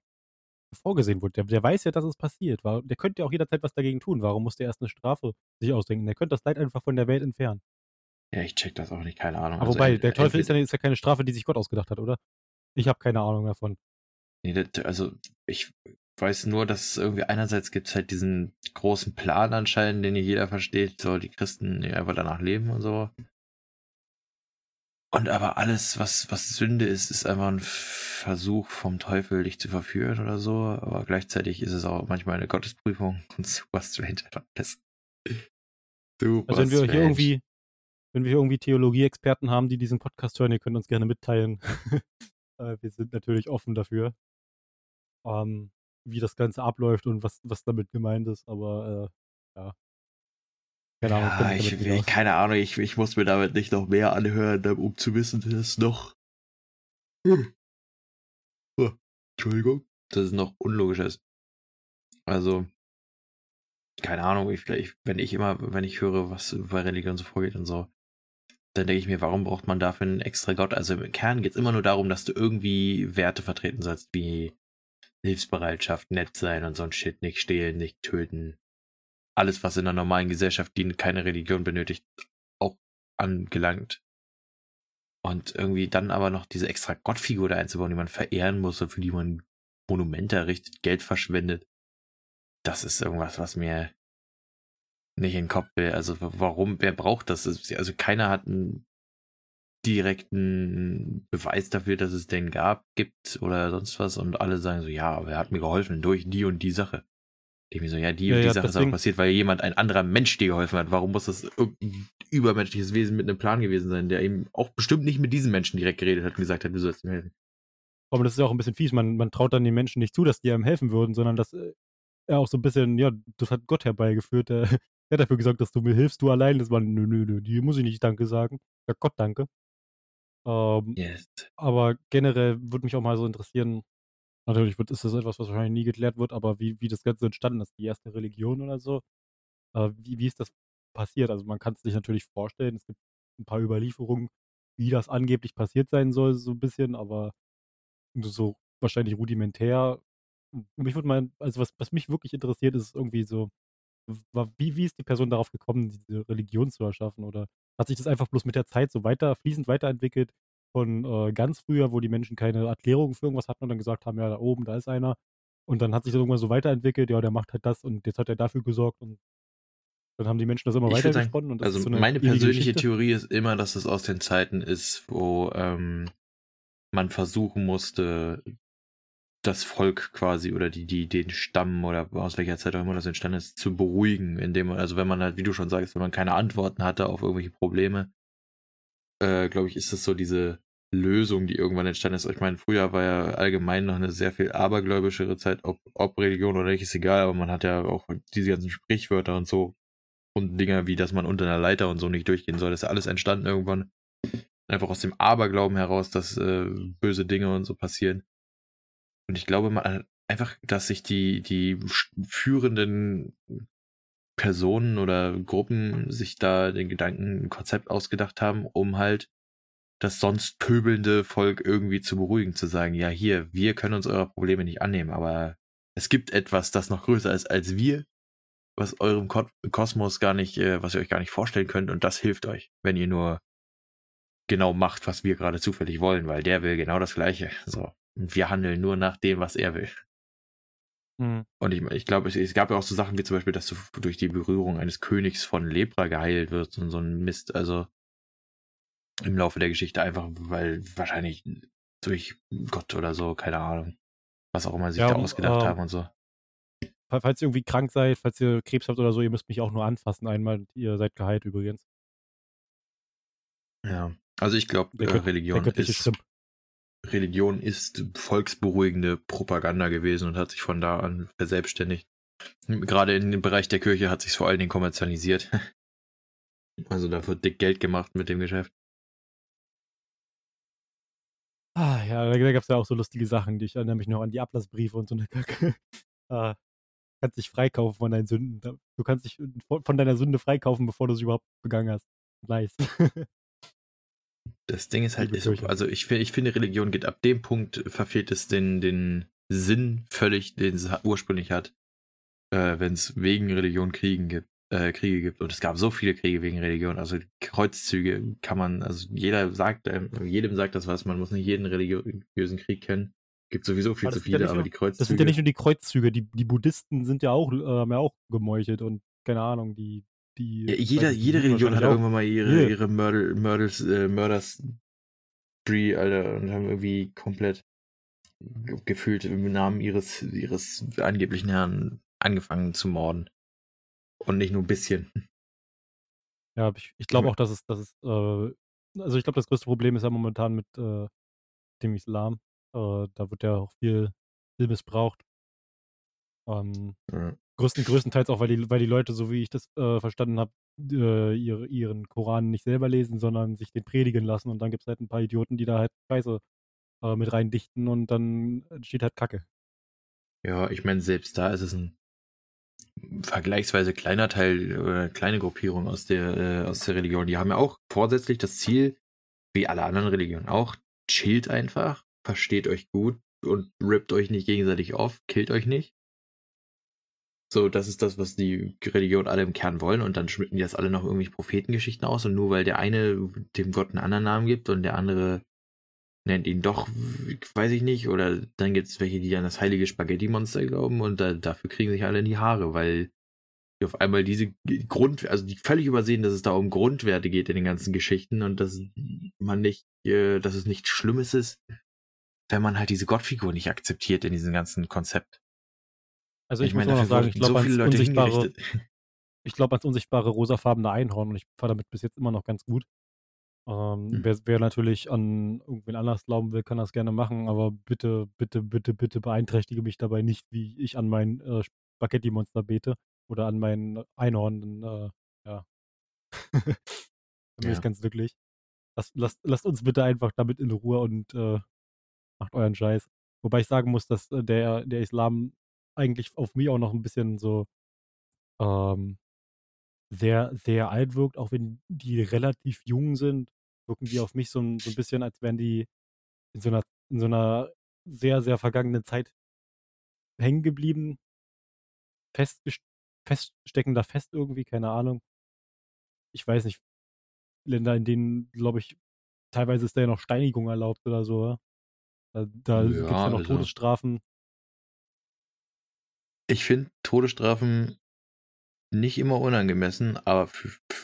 B: vorgesehen wurde. Der, der, weiß ja, dass es passiert. Der könnte ja auch jederzeit was dagegen tun. Warum muss der erst eine Strafe sich ausdenken? Der könnte das Leid einfach von der Welt entfernen.
A: Ja, ich check das auch nicht, keine Ahnung.
B: Aber also, wobei, der Teufel ist ja, ist ja keine Strafe, die sich Gott ausgedacht hat, oder? Ich habe keine Ahnung davon.
A: Nee, das, also ich weiß nur, dass es irgendwie einerseits gibt es halt diesen großen Plan anscheinend, den jeder versteht, so die Christen einfach danach leben und so. Und aber alles, was, was Sünde ist, ist einfach ein Versuch vom Teufel, dich zu verführen oder so. Aber gleichzeitig ist es auch manchmal eine Gottesprüfung und super strange alles.
B: Super also wenn wir strange. hier irgendwie, wenn wir hier irgendwie Theologie-Experten haben, die diesen Podcast hören, ihr könnt uns gerne mitteilen. Äh, wir sind natürlich offen dafür. Ähm, wie das Ganze abläuft und was, was damit gemeint ist, aber äh, ja.
A: Keine Ahnung. Ja, ich, ich, keine Ahnung, ich, ich muss mir damit nicht noch mehr anhören, um zu wissen, dass es noch. Hm. Oh, Entschuldigung. Dass es noch unlogischer ist. Also, keine Ahnung, ich, ich, wenn ich immer, wenn ich höre, was bei Religion so vorgeht und so, dann denke ich mir, warum braucht man dafür einen extra Gott? Also im Kern geht es immer nur darum, dass du irgendwie Werte vertreten sollst, wie Hilfsbereitschaft, nett sein und so ein Shit, nicht stehlen, nicht töten. Alles, was in einer normalen Gesellschaft, die keine Religion benötigt, auch angelangt. Und irgendwie dann aber noch diese extra Gottfigur da einzubauen, die man verehren muss und für die man Monumente errichtet, Geld verschwendet. Das ist irgendwas, was mir nicht in den Kopf will. Also warum, wer braucht das? Also keiner hat einen direkten Beweis dafür, dass es den gab, gibt oder sonst was und alle sagen so, ja, aber er hat mir geholfen durch die und die Sache. Ich mir so, ja, die ja, und die ja, Sache ist aber passiert, weil jemand, ein anderer Mensch dir geholfen hat. Warum muss das irgendein übermenschliches Wesen mit einem Plan gewesen sein, der eben auch bestimmt nicht mit diesem Menschen direkt geredet hat und gesagt hat, du sollst ihm helfen.
B: Aber das ist ja auch ein bisschen fies. Man, man traut dann den Menschen nicht zu, dass die einem helfen würden, sondern dass äh, er auch so ein bisschen, ja, das hat Gott herbeigeführt. Der, der hat dafür gesagt, dass du mir hilfst, du allein. Das war, nö, nö, nö, die muss ich nicht Danke sagen. Ja, Gott danke. Ähm, yes. Aber generell würde mich auch mal so interessieren, natürlich wird, ist das etwas, was wahrscheinlich nie geklärt wird, aber wie, wie das Ganze entstanden ist, die erste Religion oder so. Äh, wie, wie ist das passiert? Also man kann es sich natürlich vorstellen, es gibt ein paar Überlieferungen, wie das angeblich passiert sein soll, so ein bisschen, aber so wahrscheinlich rudimentär. Mich würde mal, also was, was mich wirklich interessiert, ist irgendwie so, wie, wie ist die Person darauf gekommen, diese Religion zu erschaffen? Oder hat sich das einfach bloß mit der Zeit so weiter, fließend weiterentwickelt von äh, ganz früher, wo die Menschen keine Erklärung für irgendwas hatten und dann gesagt haben, ja, da oben, da ist einer. Und dann hat sich das irgendwann so weiterentwickelt, ja, der macht halt das und jetzt hat er dafür gesorgt und dann haben die Menschen das immer weiter gesponnen.
A: also
B: so
A: meine persönliche Geschichte. Theorie ist immer, dass es aus den Zeiten ist, wo ähm, man versuchen musste, das Volk quasi oder die, die, den Stamm oder aus welcher Zeit auch immer das entstanden ist, zu beruhigen, indem man, also wenn man halt, wie du schon sagst, wenn man keine Antworten hatte auf irgendwelche Probleme, äh, glaube ich, ist das so diese Lösung, die irgendwann entstanden ist. Ich meine, früher war ja allgemein noch eine sehr viel abergläubischere Zeit, ob, ob Religion oder nicht, ist egal, aber man hat ja auch diese ganzen Sprichwörter und so und Dinge wie, dass man unter einer Leiter und so nicht durchgehen soll. Das ist ja alles entstanden irgendwann. Einfach aus dem Aberglauben heraus, dass äh, böse Dinge und so passieren. Und ich glaube mal einfach, dass sich die, die führenden Personen oder Gruppen sich da den Gedanken, ein Konzept ausgedacht haben, um halt das sonst pöbelnde Volk irgendwie zu beruhigen, zu sagen, ja hier, wir können uns eurer Probleme nicht annehmen, aber es gibt etwas, das noch größer ist als wir, was eurem Kosmos gar nicht, äh, was ihr euch gar nicht vorstellen könnt und das hilft euch, wenn ihr nur genau macht, was wir gerade zufällig wollen, weil der will genau das Gleiche. So. Wir handeln nur nach dem, was er will. Mhm. Und ich, ich glaube, es, es, gab ja auch so Sachen wie zum Beispiel, dass du durch die Berührung eines Königs von Lepra geheilt wirst und so ein Mist. Also im Laufe der Geschichte einfach, weil wahrscheinlich durch Gott oder so, keine Ahnung, was auch immer sich ja, da ausgedacht äh, haben und so.
B: Falls ihr irgendwie krank seid, falls ihr Krebs habt oder so, ihr müsst mich auch nur anfassen einmal. Ihr seid geheilt übrigens.
A: Ja, also ich glaube, äh, Religion ist, Schrimp. Religion ist volksberuhigende Propaganda gewesen und hat sich von da an verselbstständigt. Gerade in dem Bereich der Kirche hat sich vor allen Dingen kommerzialisiert. Also da wird dick Geld gemacht mit dem Geschäft.
B: Ah, ja, da, gab es ja auch so lustige Sachen, die ich erinnere mich noch an die Ablassbriefe und so eine Kacke. ah, kannst dich freikaufen von deinen Sünden. Du kannst dich von deiner Sünde freikaufen, bevor du sie überhaupt begangen hast. Nice.
A: das Ding ist halt, ist, also ich, ich finde, Religion geht ab dem Punkt, verfehlt es den, den Sinn völlig, den es ursprünglich hat, äh, wenn es wegen Religion Kriegen gibt äh, Kriege gibt. Und es gab so viele Kriege wegen Religion. Also Kreuzzüge kann man, also jeder sagt, äh, jedem sagt das was, man muss nicht jeden religiösen Krieg kennen. Gibt sowieso viel zu viele, ja aber nur, die Kreuzzüge.
B: Das sind ja nicht nur die Kreuzzüge, die, die Buddhisten sind ja auch, äh, haben ja auch gemeuchelt und keine Ahnung, die. Die
A: ja, jeder, jede Religion hat irgendwann mal ihre, yeah. ihre Mörder, Mörders, äh, Mörders Spree, Alter, und haben irgendwie komplett gefühlt im Namen ihres, ihres angeblichen Herrn angefangen zu morden. Und nicht nur ein bisschen.
B: Ja, ich, ich glaube auch, dass es, dass es, äh, also ich glaube, das größte Problem ist ja momentan mit äh, dem Islam. Äh, da wird ja auch viel, viel missbraucht. Ähm, ja. größten, größtenteils auch, weil die, weil die Leute, so wie ich das äh, verstanden habe, äh, ihre, ihren Koran nicht selber lesen, sondern sich den predigen lassen. Und dann gibt es halt ein paar Idioten, die da halt Scheiße äh, mit reindichten und dann entsteht halt Kacke.
A: Ja, ich meine, selbst da ist es ein vergleichsweise kleiner Teil oder kleine Gruppierung aus der, äh, aus der Religion. Die haben ja auch vorsätzlich das Ziel, wie alle anderen Religionen auch, chillt einfach, versteht euch gut und rippt euch nicht gegenseitig auf, killt euch nicht. So, das ist das, was die Religion alle im Kern wollen. Und dann schmücken die das alle noch irgendwie Prophetengeschichten aus. Und nur weil der eine dem Gott einen anderen Namen gibt und der andere nennt ihn doch, weiß ich nicht, oder dann gibt es welche, die an das heilige Spaghetti-Monster glauben. Und da, dafür kriegen sich alle in die Haare, weil die auf einmal diese Grund, also die völlig übersehen, dass es da um Grundwerte geht in den ganzen Geschichten. Und dass man nicht, äh, dass es nichts Schlimmes ist, wenn man halt diese Gottfigur nicht akzeptiert in diesem ganzen Konzept.
B: Also ich, ich meine, noch sagen, ich glaube, so Leute unsichtbare, ich glaube ans unsichtbare rosafarbene Einhorn und ich fahre damit bis jetzt immer noch ganz gut. Ähm, mhm. wer, wer, natürlich an irgendwen anders glauben will, kann das gerne machen, aber bitte, bitte, bitte, bitte beeinträchtige mich dabei nicht, wie ich an mein äh, Spaghetti-Monster bete oder an mein Einhorn. Dann, äh, ja. Bin ich ganz glücklich. Lasst, lasst, lasst uns bitte einfach damit in Ruhe und äh, macht euren Scheiß. Wobei ich sagen muss, dass äh, der, der Islam eigentlich auf mich auch noch ein bisschen so ähm, sehr, sehr alt wirkt, auch wenn die relativ jung sind, wirken die auf mich so ein, so ein bisschen, als wären die in so einer, in so einer sehr, sehr vergangenen Zeit hängen geblieben, feststecken da fest irgendwie, keine Ahnung. Ich weiß nicht, Länder, in denen, glaube ich, teilweise ist da ja noch Steinigung erlaubt oder so. Da, da ja, gibt es ja noch Todesstrafen.
A: Ich finde Todesstrafen nicht immer unangemessen, aber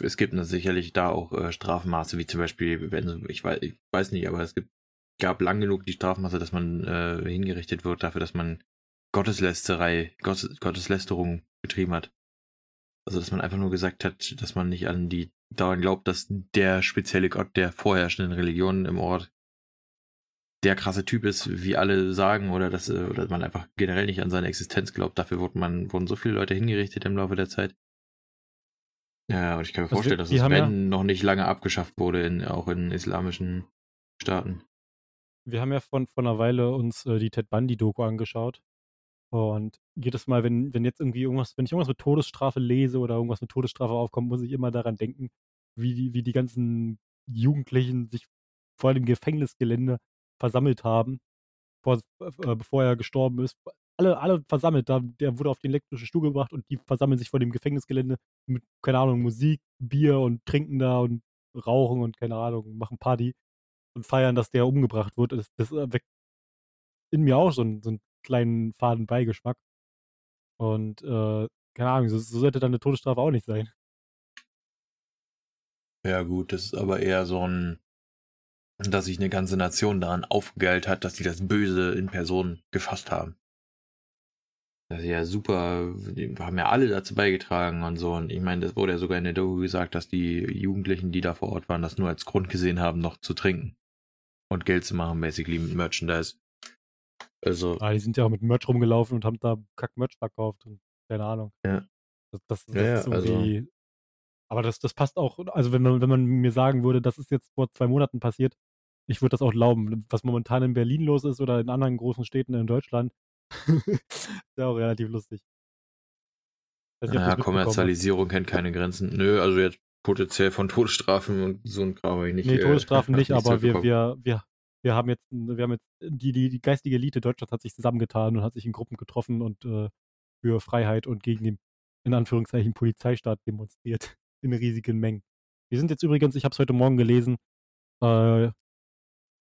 A: es gibt sicherlich da auch äh, Strafmaße, wie zum Beispiel, wenn ich weiß, ich weiß nicht, aber es gibt, gab lang genug die Strafmaße, dass man äh, hingerichtet wird dafür, dass man Gotteslästerei, Gottes, Gotteslästerung betrieben hat. Also dass man einfach nur gesagt hat, dass man nicht an die daran glaubt, dass der spezielle Gott der vorherrschenden Religionen im Ort der krasse Typ ist, wie alle sagen, oder dass äh, oder man einfach generell nicht an seine Existenz glaubt. Dafür wurden, man, wurden so viele Leute hingerichtet im Laufe der Zeit. Ja, und ich kann mir also vorstellen, dass das Ben ja, noch nicht lange abgeschafft wurde, in, auch in islamischen Staaten.
B: Wir haben ja von, von einer Weile uns äh, die Ted Bundy-Doku angeschaut. Und jedes Mal, wenn, wenn jetzt irgendwie irgendwas, wenn ich irgendwas mit Todesstrafe lese oder irgendwas mit Todesstrafe aufkommt, muss ich immer daran denken, wie die, wie die ganzen Jugendlichen sich vor dem Gefängnisgelände versammelt haben, vor, äh, bevor er gestorben ist. Alle, alle versammelt, da, der wurde auf den elektrischen Stuhl gebracht und die versammeln sich vor dem Gefängnisgelände mit, keine Ahnung, Musik, Bier und trinken da und rauchen und keine Ahnung, machen Party und feiern, dass der umgebracht wird. Das, das weckt in mir auch so einen, so einen kleinen faden Beigeschmack. Und äh, keine Ahnung, so, so sollte dann eine Todesstrafe auch nicht sein.
A: Ja, gut, das ist aber eher so ein dass sich eine ganze Nation daran aufgegeilt hat, dass sie das Böse in Person gefasst haben. Das ist ja super, die haben ja alle dazu beigetragen und so. Und ich meine, das wurde ja sogar in der Doku gesagt, dass die Jugendlichen, die da vor Ort waren, das nur als Grund gesehen haben, noch zu trinken. Und Geld zu machen, basically mit Merchandise.
B: Also. Ah, die sind ja auch mit Merch rumgelaufen und haben da Kack-Merch verkauft und keine Ahnung.
A: Ja.
B: Das, das, das ja, ist irgendwie. Also, aber das, das passt auch, also wenn man, wenn man mir sagen würde, das ist jetzt vor zwei Monaten passiert, ich würde das auch glauben, was momentan in Berlin los ist oder in anderen großen Städten in Deutschland. ist ja auch relativ lustig.
A: Weiß naja, Kommerzialisierung kennt keine Grenzen. Nö, also jetzt potenziell von Todesstrafen und so ein Kram ich nicht.
B: Nee, Todesstrafen äh, nicht, aber wir, wir, wir, wir haben jetzt, wir haben jetzt, die, die, die geistige Elite Deutschlands hat sich zusammengetan und hat sich in Gruppen getroffen und äh, für Freiheit und gegen den, in Anführungszeichen, Polizeistaat demonstriert in riesigen Mengen. Wir sind jetzt übrigens, ich habe es heute Morgen gelesen, äh,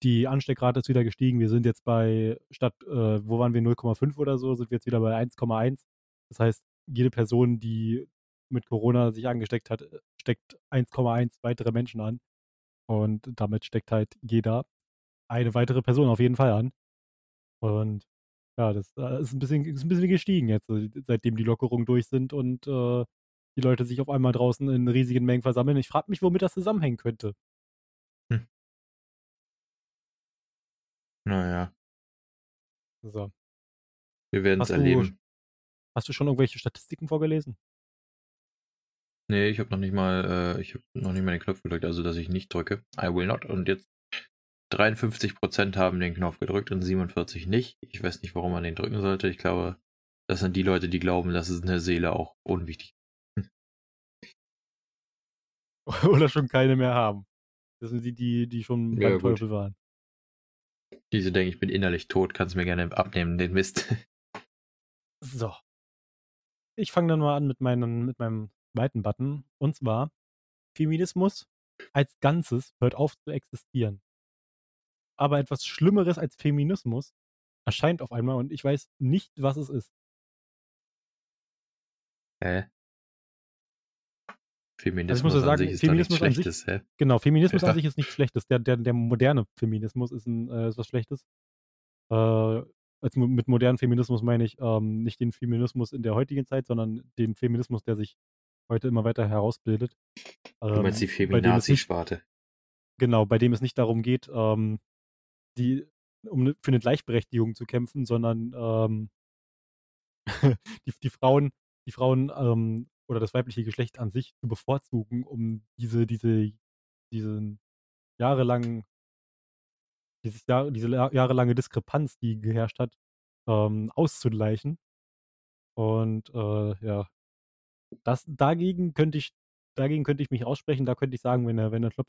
B: die Ansteckrate ist wieder gestiegen. Wir sind jetzt bei, statt, äh, wo waren wir, 0,5 oder so, sind wir jetzt wieder bei 1,1. Das heißt, jede Person, die mit Corona sich angesteckt hat, steckt 1,1 weitere Menschen an. Und damit steckt halt jeder eine weitere Person auf jeden Fall an. Und ja, das äh, ist ein bisschen, ist ein bisschen gestiegen jetzt, äh, seitdem die Lockerungen durch sind und äh, die Leute sich auf einmal draußen in riesigen Mengen versammeln. Ich frage mich, womit das zusammenhängen könnte.
A: Naja.
B: So.
A: Wir werden es erleben.
B: Hast du schon irgendwelche Statistiken vorgelesen?
A: Nee, ich habe noch nicht mal, äh, ich habe noch nicht mal den Knopf gedrückt, also dass ich nicht drücke. I will not. Und jetzt 53% haben den Knopf gedrückt und 47 nicht. Ich weiß nicht, warum man den drücken sollte. Ich glaube, das sind die Leute, die glauben, dass es in der Seele auch unwichtig ist.
B: Oder schon keine mehr haben. Das sind die, die, die schon ja, beim Teufel waren.
A: Diese denken, ich bin innerlich tot, kannst mir gerne abnehmen, den Mist.
B: So. Ich fange dann mal an mit, meinen, mit meinem zweiten Button. Und zwar, Feminismus als Ganzes hört auf zu existieren. Aber etwas Schlimmeres als Feminismus erscheint auf einmal und ich weiß nicht, was es ist.
A: Hä?
B: Feminismus also ich muss sagen, sich ist Feminismus nichts Schlechtes, sich? Genau, Feminismus ja. an sich ist nichts Schlechtes. Der, der, der moderne Feminismus ist, ein, äh, ist was Schlechtes. Äh, also mit modernem Feminismus meine ich ähm, nicht den Feminismus in der heutigen Zeit, sondern den Feminismus, der sich heute immer weiter herausbildet.
A: Ähm, du meinst die Feminazi-Sparte?
B: Genau, bei dem es nicht darum geht, ähm, die, um ne, für eine Gleichberechtigung zu kämpfen, sondern ähm, die, die Frauen, die Frauen ähm, oder das weibliche Geschlecht an sich zu bevorzugen, um diese, diese, diesen jahrelangen, dieses Jahr, diese jahrelange Diskrepanz, die geherrscht hat, ähm, auszugleichen. Und äh, ja, das dagegen könnte ich, dagegen könnte ich mich aussprechen, da könnte ich sagen, wenn der, wenn der Knopf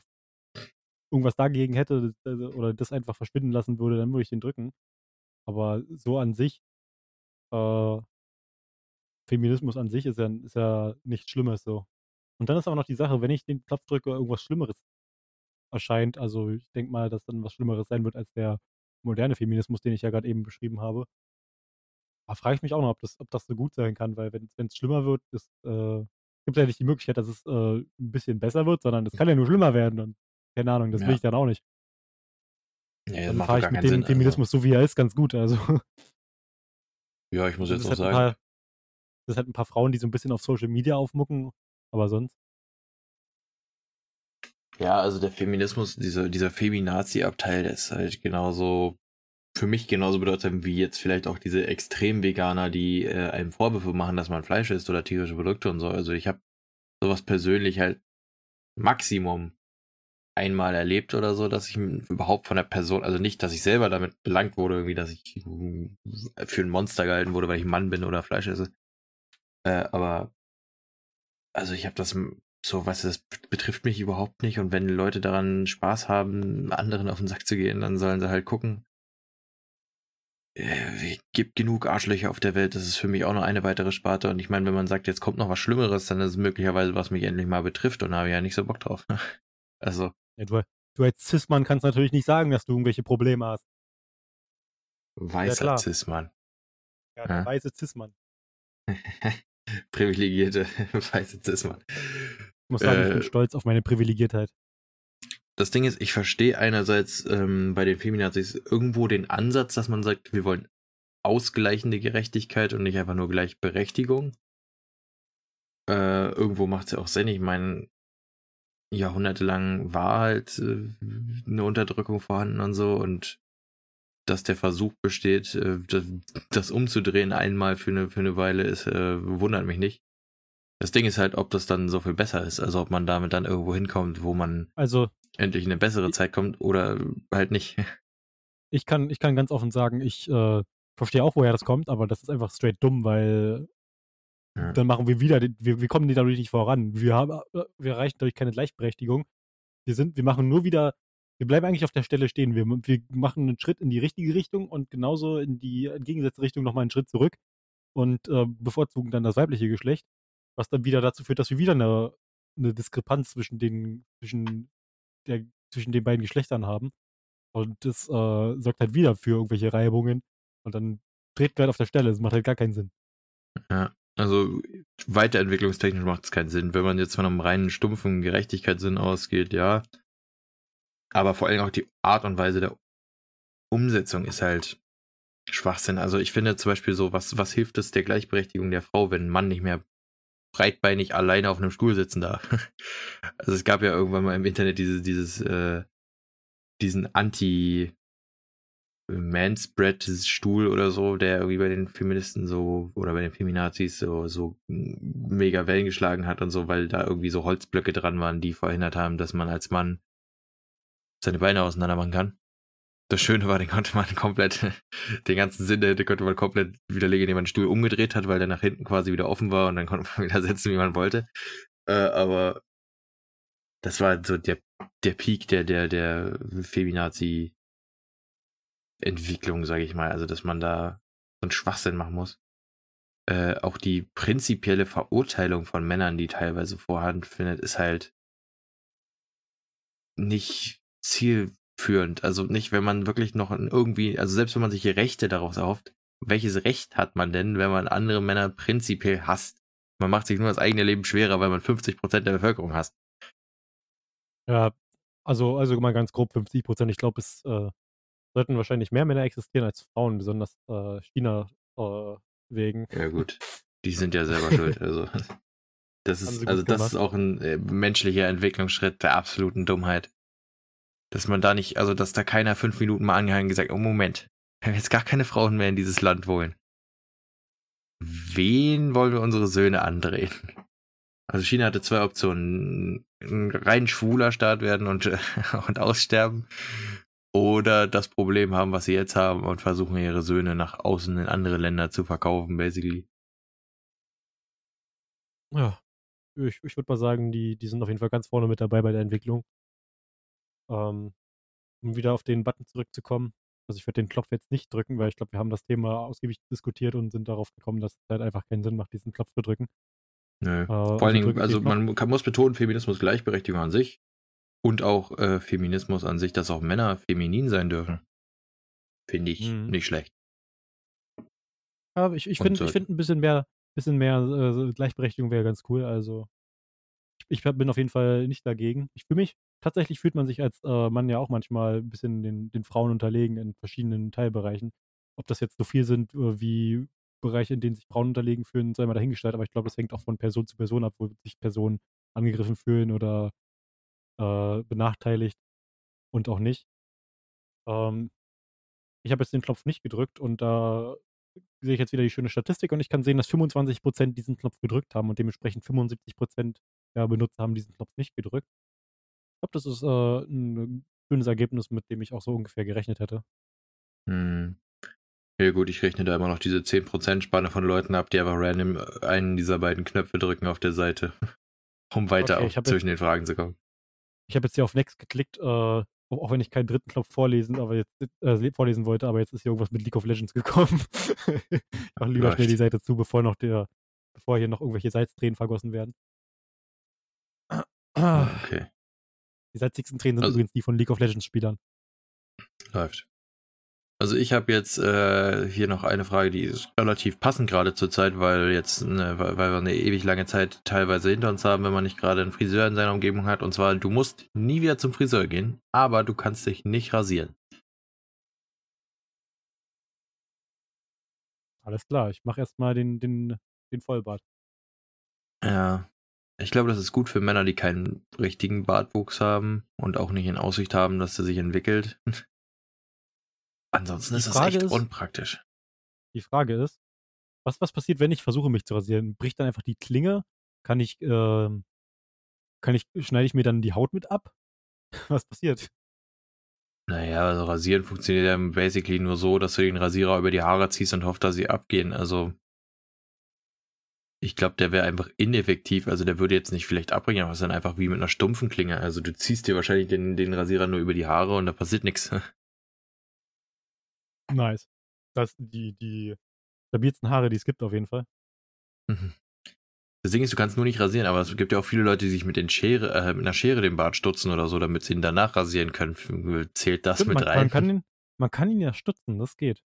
B: irgendwas dagegen hätte oder das einfach verschwinden lassen würde, dann würde ich den drücken. Aber so an sich, äh, Feminismus an sich ist ja, ist ja nichts Schlimmes so. Und dann ist aber noch die Sache, wenn ich den Knopf drücke, irgendwas Schlimmeres erscheint, also ich denke mal, dass dann was Schlimmeres sein wird als der moderne Feminismus, den ich ja gerade eben beschrieben habe. Da frage ich mich auch noch, ob das, ob das so gut sein kann, weil wenn es schlimmer wird, ist, äh, gibt es ja nicht die Möglichkeit, dass es äh, ein bisschen besser wird, sondern es kann ja nur schlimmer werden. Und keine Ahnung, das ja. will ich dann auch nicht.
A: Ja,
B: dann fahre ich mit dem Sinn, also Feminismus also. so wie er ist ganz gut. Also.
A: Ja, ich muss jetzt auch halt sagen.
B: Das halt ein paar Frauen, die so ein bisschen auf Social Media aufmucken, aber sonst.
A: Ja, also der Feminismus, dieser, dieser Feminazi-Abteil, der ist halt genauso, für mich genauso bedeutsam wie jetzt vielleicht auch diese Extrem-Veganer, die äh, einem Vorwürfe machen, dass man Fleisch isst oder tierische Produkte und so. Also ich habe sowas persönlich halt Maximum einmal erlebt oder so, dass ich überhaupt von der Person, also nicht, dass ich selber damit belangt wurde, irgendwie, dass ich für ein Monster gehalten wurde, weil ich Mann bin oder Fleisch esse. Äh, aber also ich habe das so, was das betrifft mich überhaupt nicht. Und wenn Leute daran Spaß haben, anderen auf den Sack zu gehen, dann sollen sie halt gucken. Äh, gibt genug Arschlöcher auf der Welt, das ist für mich auch noch eine weitere Sparte. Und ich meine, wenn man sagt, jetzt kommt noch was Schlimmeres, dann ist es möglicherweise, was mich endlich mal betrifft und da habe ich ja nicht so Bock drauf. Also.
B: Ja, du, du als Cis-Mann kannst natürlich nicht sagen, dass du irgendwelche Probleme hast.
A: Weißer ja, Cis-Mann.
B: Ja, der ja. weiße Cis-Mann.
A: Privilegierte weiße Cis-Mann.
B: Ich muss sagen, ich bin äh. stolz auf meine Privilegiertheit.
A: Das Ding ist, ich verstehe einerseits ähm, bei den Feminazis irgendwo den Ansatz, dass man sagt, wir wollen ausgleichende Gerechtigkeit und nicht einfach nur Gleichberechtigung. Äh, irgendwo macht es ja auch Sinn. Ich meine, jahrhundertelang war halt äh, eine Unterdrückung vorhanden und so und dass der Versuch besteht, äh, das, das, umzudrehen einmal für eine, für eine Weile, ist, äh, wundert mich nicht. Das Ding ist halt, ob das dann so viel besser ist, also ob man damit dann irgendwo hinkommt, wo man
B: also
A: endlich eine bessere Zeit kommt oder halt nicht.
B: Ich kann, ich kann ganz offen sagen, ich äh, verstehe auch, woher das kommt, aber das ist einfach straight dumm, weil
A: Ja.
B: dann machen wir wieder, wir, wir kommen dadurch nicht voran. Wir, haben, äh, wir erreichen dadurch keine Gleichberechtigung. Wir, sind, wir machen nur wieder, wir bleiben eigentlich auf der Stelle stehen. Wir, wir machen einen Schritt in die richtige Richtung und genauso in die entgegengesetzte Richtung nochmal einen Schritt zurück und äh, bevorzugen dann das weibliche Geschlecht, was dann wieder dazu führt, dass wir wieder eine, eine Diskrepanz zwischen den, zwischen, der, zwischen den beiden Geschlechtern haben. Und das äh, sorgt halt wieder für irgendwelche Reibungen. Und dann dreht halt auf der Stelle. Das macht halt gar keinen Sinn.
A: Ja, also weiterentwicklungstechnisch macht es keinen Sinn. Wenn man jetzt von einem reinen stumpfen Gerechtigkeitssinn ausgeht, ja. Aber vor allem auch die Art und Weise der Umsetzung ist halt Schwachsinn. Also ich finde zum Beispiel so, was, was hilft es der Gleichberechtigung der Frau, wenn ein Mann nicht mehr breitbeinig alleine auf einem Stuhl sitzen darf? Also es gab ja irgendwann mal im Internet dieses, dieses, äh, diesen Anti- Manspread-Stuhl oder so, der irgendwie bei den Feministen so oder bei den Feminazis so, so mega Wellen geschlagen hat und so, weil da irgendwie so Holzblöcke dran waren, die verhindert haben, dass man als Mann seine Beine auseinander machen kann. Das Schöne war, den konnte man komplett, den ganzen Sinn, den konnte man komplett widerlegen, indem man den Stuhl umgedreht hat, weil der nach hinten quasi wieder offen war und dann konnte man wieder setzen, wie man wollte. Äh, aber das war so der, der Peak der, der, der Feminazi Entwicklung, sage ich mal. Also, dass man da so einen Schwachsinn machen muss. Äh, auch die prinzipielle Verurteilung von Männern, die teilweise vorhanden findet, ist halt nicht zielführend. Also nicht, wenn man wirklich noch irgendwie, also selbst wenn man sich hier Rechte daraus erhofft, welches Recht hat man denn, wenn man andere Männer prinzipiell hasst? Man macht sich nur das eigene Leben schwerer, weil man 50% der Bevölkerung hasst.
B: Ja, also, also mal ganz grob 50 Prozent. Ich glaube, es äh, sollten wahrscheinlich mehr Männer existieren als Frauen, besonders äh, China äh, wegen.
A: Ja, gut. Die sind ja selber schuld. Also, das ist, also das
B: gemacht.
A: ist auch ein äh, menschlicher Entwicklungsschritt der absoluten Dummheit. Dass man da nicht, also dass da keiner fünf Minuten mal angehalten und gesagt, oh Moment, wir haben jetzt gar keine Frauen mehr in dieses Land wollen. Wen wollen wir unsere Söhne andrehen? Also China hatte zwei Optionen. Ein rein schwuler Staat werden und, und aussterben. Oder das Problem haben, was sie jetzt haben und versuchen ihre Söhne nach außen in andere Länder zu verkaufen, basically.
B: Ja, ich, ich würde mal sagen, die, die sind auf jeden Fall ganz vorne mit dabei bei der Entwicklung. Ähm, um wieder auf den Button zurückzukommen. Also ich werde den Knopf jetzt nicht drücken, weil ich glaube, wir haben das Thema ausgiebig diskutiert und sind darauf gekommen, dass es halt einfach keinen Sinn macht, diesen Knopf zu drücken.
A: Nö.
B: Äh,
A: Vor
B: also
A: allen Dingen, also man kann, muss betonen, Feminismus Gleichberechtigung an sich und auch äh, Feminismus an sich, dass auch Männer feminin sein dürfen. Finde ich
B: Mhm.
A: nicht schlecht.
B: Ja, ich, ich finde ich
A: sollte.
B: find ein bisschen mehr, bisschen mehr äh, Gleichberechtigung wäre ganz cool. Also ich, bin auf jeden Fall nicht dagegen. Ich fühle mich, tatsächlich fühlt man sich als äh, Mann ja auch manchmal ein bisschen den, den Frauen unterlegen in verschiedenen Teilbereichen. Ob das jetzt so viel sind äh, wie Bereiche, in denen sich Frauen unterlegen fühlen, sei mal dahingestellt, aber ich glaube, das hängt auch von Person zu Person ab, wo sich Personen angegriffen fühlen oder äh, benachteiligt und auch nicht. Ähm, ich habe jetzt den Knopf nicht gedrückt und da sehe ich jetzt wieder die schöne Statistik und ich kann sehen, dass 25% diesen Knopf gedrückt haben und dementsprechend 75% der Benutzer haben diesen Knopf nicht gedrückt. Ich glaube, das ist äh, ein schönes Ergebnis, mit dem ich auch so ungefähr gerechnet hätte.
A: Hm. Ja gut, ich rechne da immer noch diese 10% Spanne von Leuten ab, die einfach random einen dieser beiden Knöpfe drücken auf der Seite, um weiter
B: Okay,
A: zwischen den Fragen zu kommen.
B: Ich habe jetzt hier auf Next geklickt, äh, auch wenn ich keinen dritten Knopf vorlesen, aber jetzt äh, vorlesen wollte, aber jetzt ist hier irgendwas mit League of Legends gekommen. ich mache lieber schnell
A: Läuft.
B: die Seite zu, bevor noch der, bevor hier noch irgendwelche Salztränen vergossen werden.
A: Okay,
B: Die salzigsten Tränen sind
A: Also-
B: übrigens die von League of Legends Spielern.
A: läuft. Also ich habe jetzt äh, hier noch eine Frage, die ist relativ passend gerade zur Zeit, weil jetzt, ne, weil weil wir eine ewig lange Zeit teilweise hinter uns haben, wenn man nicht gerade einen Friseur in seiner Umgebung hat. Und zwar, du musst nie wieder zum Friseur gehen, aber du kannst dich nicht rasieren.
B: Alles klar, ich mache erstmal den, den, den Vollbart.
A: Ja. Ich glaube, das ist gut für Männer, die keinen richtigen Bartwuchs haben und auch nicht in Aussicht haben, dass der sich entwickelt. Ansonsten
B: Die
A: ist das
B: Frage
A: echt
B: ist-
A: unpraktisch.
B: Die Frage ist, was, was passiert, wenn ich versuche, mich zu rasieren? Bricht dann einfach die Klinge? Kann ich, ähm, kann ich, schneide ich mir dann die Haut mit ab? Was passiert?
A: Naja, also Rasieren funktioniert ja basically nur so, dass du den Rasierer über die Haare ziehst und hoffst, dass sie abgehen. Also ich glaube, der wäre einfach ineffektiv. Also der würde jetzt nicht vielleicht abbringen, aber es ist dann einfach wie mit einer stumpfen Klinge. Also du ziehst dir wahrscheinlich den, den Rasierer nur über die Haare und da passiert nichts.
B: Nice. Das sind die, die stabilsten Haare, die es gibt auf jeden Fall.
A: Mhm. Das Ding ist, du kannst nur nicht rasieren, aber es gibt ja auch viele Leute, die sich mit, den Schere, äh, mit einer Schere den Bart stutzen oder so, damit sie ihn danach rasieren können. Zählt das
B: Stimmt,
A: mit
B: man,
A: rein?
B: Man kann, ihn, man kann ihn ja stutzen, das geht.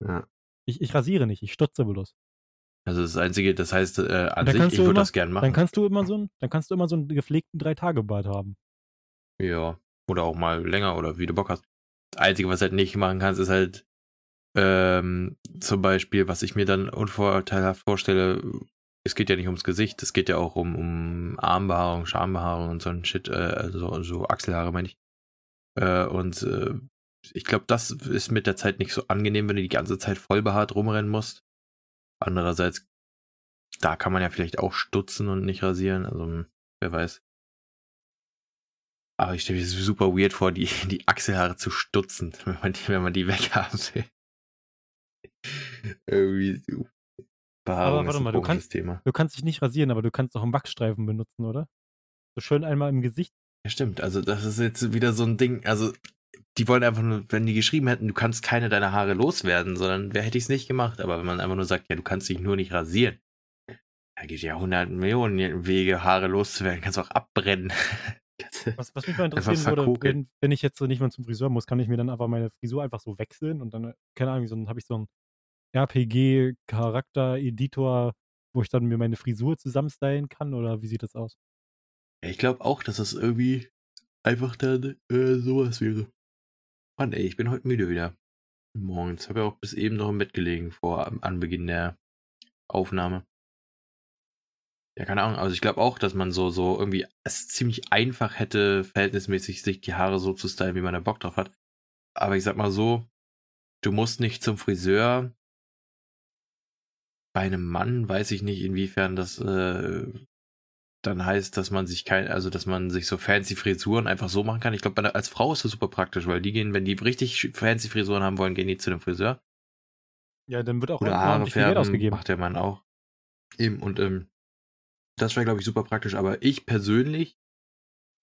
A: Ja.
B: Ich, ich rasiere nicht, ich stutze bloß.
A: Also das Einzige, das heißt, äh, an sich, ich
B: du
A: würde das gern machen.
B: Dann kannst du immer so einen, dann kannst du immer so einen gepflegten Drei-Tage-Bart haben.
A: Ja. Oder auch mal länger oder wie du Bock hast. Das Einzige, was halt nicht machen kannst, ist halt ähm, zum Beispiel, was ich mir dann unvorteilhaft vorstelle, es geht ja nicht ums Gesicht, es geht ja auch um, um Armbehaarung, Schambehaarung und so ein Shit, äh, also so Achselhaare meine ich. Äh, und äh, ich glaube, das ist mit der Zeit nicht so angenehm, wenn du die ganze Zeit voll behaart rumrennen musst. Andererseits, da kann man ja vielleicht auch stutzen und nicht rasieren, also hm, wer weiß. Aber ich stelle mir das super weird vor, die, die Achselhaare zu stutzen, wenn man die, wenn man die weghaben will. Irgendwie. Behaarung
B: Aber warte mal, du kannst-
A: Thema.
B: Du kannst dich nicht rasieren, aber du kannst auch einen Wachsstreifen benutzen, oder? So schön einmal im Gesicht.
A: Ja, stimmt. Also, das ist jetzt wieder so ein Ding. Also, die wollen einfach nur, wenn die geschrieben hätten, du kannst keine deiner Haare loswerden, sondern wer hätte ich es nicht gemacht. Aber wenn man einfach nur sagt, ja, du kannst dich nur nicht rasieren, da gibt ja 100 Millionen Wege, Haare loszuwerden. Kannst auch abbrennen.
B: Was, was mich mal interessieren würde, wenn, wenn ich jetzt nicht mehr zum Friseur muss, kann ich mir dann einfach meine Frisur einfach so wechseln und dann, keine Ahnung, so, dann habe ich so einen RPG-Charakter-Editor, wo ich dann mir meine Frisur zusammenstylen kann oder wie sieht das aus?
A: Ja, ich glaube auch, dass das irgendwie einfach dann äh, sowas wäre. Mann, ey, ich bin heute müde wieder. Morgens. Habe ja auch bis eben noch im Bett gelegen vor am Anbeginn der Aufnahme. Ja, keine Ahnung. Also ich glaube auch, dass man so, so irgendwie es ziemlich einfach hätte, verhältnismäßig sich die Haare so zu stylen, wie man da Bock drauf hat. Aber ich sag mal so, du musst nicht zum Friseur. Bei einem Mann weiß ich nicht, inwiefern das äh, dann heißt, dass man sich kein, also dass man sich so fancy Frisuren einfach so machen kann. Ich glaube, als Frau ist das super praktisch, weil die gehen, wenn die richtig fancy Frisuren haben wollen, gehen die zu dem Friseur.
B: Ja, dann wird auch
A: Oder Haare
B: ordentlich viel Geld
A: färben,
B: ausgegeben.
A: macht der Mann auch. Eben, und ähm, das wäre, glaube ich, super praktisch. Aber ich persönlich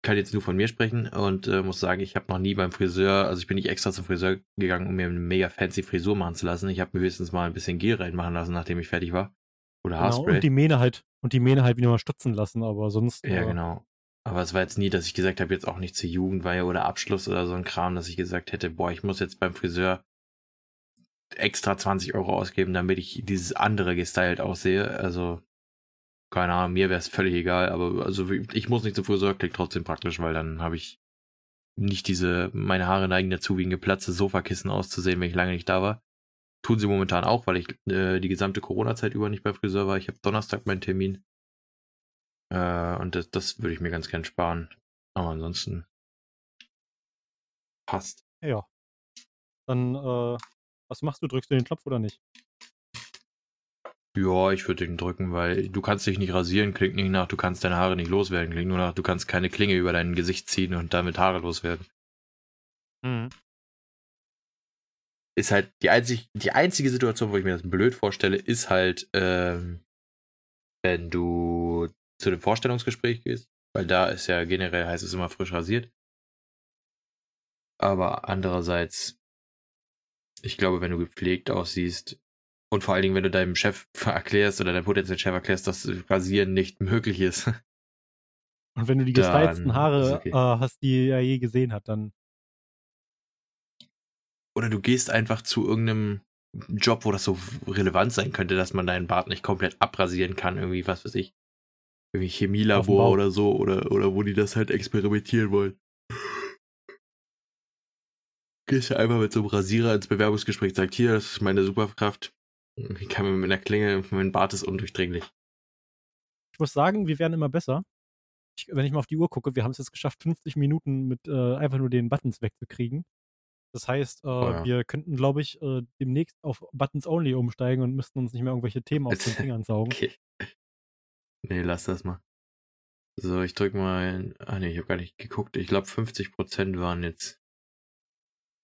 A: kann jetzt nur von mir sprechen und äh, muss sagen, ich habe noch nie beim Friseur, also ich bin nicht extra zum Friseur gegangen, um mir eine mega fancy Frisur machen zu lassen. Ich habe mir höchstens mal ein bisschen Gel reinmachen lassen, nachdem ich fertig war. Oder
B: Genau,
A: Haarspray.
B: und die Mähne halt, und die Mähne halt wieder mal stutzen lassen, aber sonst.
A: Ja,
B: äh,
A: genau. Aber es war jetzt nie, dass ich gesagt habe, jetzt auch nicht zur Jugendweihe oder Abschluss oder so ein Kram, dass ich gesagt hätte, boah, ich muss jetzt beim Friseur extra 20 Euro ausgeben, damit ich dieses andere gestylt aussehe. Also, keine Ahnung, mir wäre es völlig egal, aber also ich muss nicht zum Friseur, klingt trotzdem praktisch, weil dann habe ich nicht diese, meine Haare neigen dazu, wie ein geplatztes Sofakissen auszusehen, wenn ich lange nicht da war. Tun sie momentan auch, weil ich äh, die gesamte Corona-Zeit über nicht beim Friseur war. Ich habe Donnerstag meinen Termin. Äh, und das, das würde ich mir ganz gern sparen. Aber ansonsten passt.
B: Ja. Dann, äh, was machst du? Drückst du den Knopf oder nicht?
A: Ja, ich würde den drücken, weil du kannst dich nicht rasieren, klingt nicht nach, du kannst deine Haare nicht loswerden, klingt nur nach, du kannst keine Klinge über dein Gesicht ziehen und damit Haare loswerden.
B: Mhm.
A: Ist halt die, einzig, die einzige Situation, wo ich mir das blöd vorstelle, ist halt, ähm, wenn du zu dem Vorstellungsgespräch gehst, weil da ist ja generell heißt es immer frisch rasiert. Aber andererseits, ich glaube, wenn du gepflegt aussiehst und vor allen Dingen, wenn du deinem Chef erklärst oder deinem potenziellen Chef erklärst, dass Rasieren nicht möglich ist,
B: Und wenn du die
A: ist
B: Haare
A: okay.
B: äh, hast, die er je gesehen hat, dann.
A: Oder du gehst einfach zu irgendeinem Job, wo das so relevant sein könnte, dass man deinen Bart nicht komplett abrasieren kann, irgendwie, was weiß ich. Irgendwie Chemielabor oder so, oder, oder wo die das halt experimentieren wollen. Gehst du einfach mit so einem Rasierer ins Bewerbungsgespräch, sagt, hier, das ist meine Superkraft. Ich kann mir mit einer Klinge, mein Bart ist undurchdringlich.
B: Ich muss sagen, wir werden immer besser. Ich, wenn ich mal auf die Uhr gucke, wir haben es jetzt geschafft, 50 Minuten mit äh, einfach nur den Buttons wegzukriegen. Das heißt, äh,
A: Oh ja.
B: wir könnten, glaube ich, äh, demnächst auf Buttons Only umsteigen und müssten uns nicht mehr irgendwelche Themen aus den Fingern saugen.
A: Okay. Nee, lass das mal. So, ich drück mal. Ah ne, ich habe gar nicht geguckt. Ich glaube 50% waren jetzt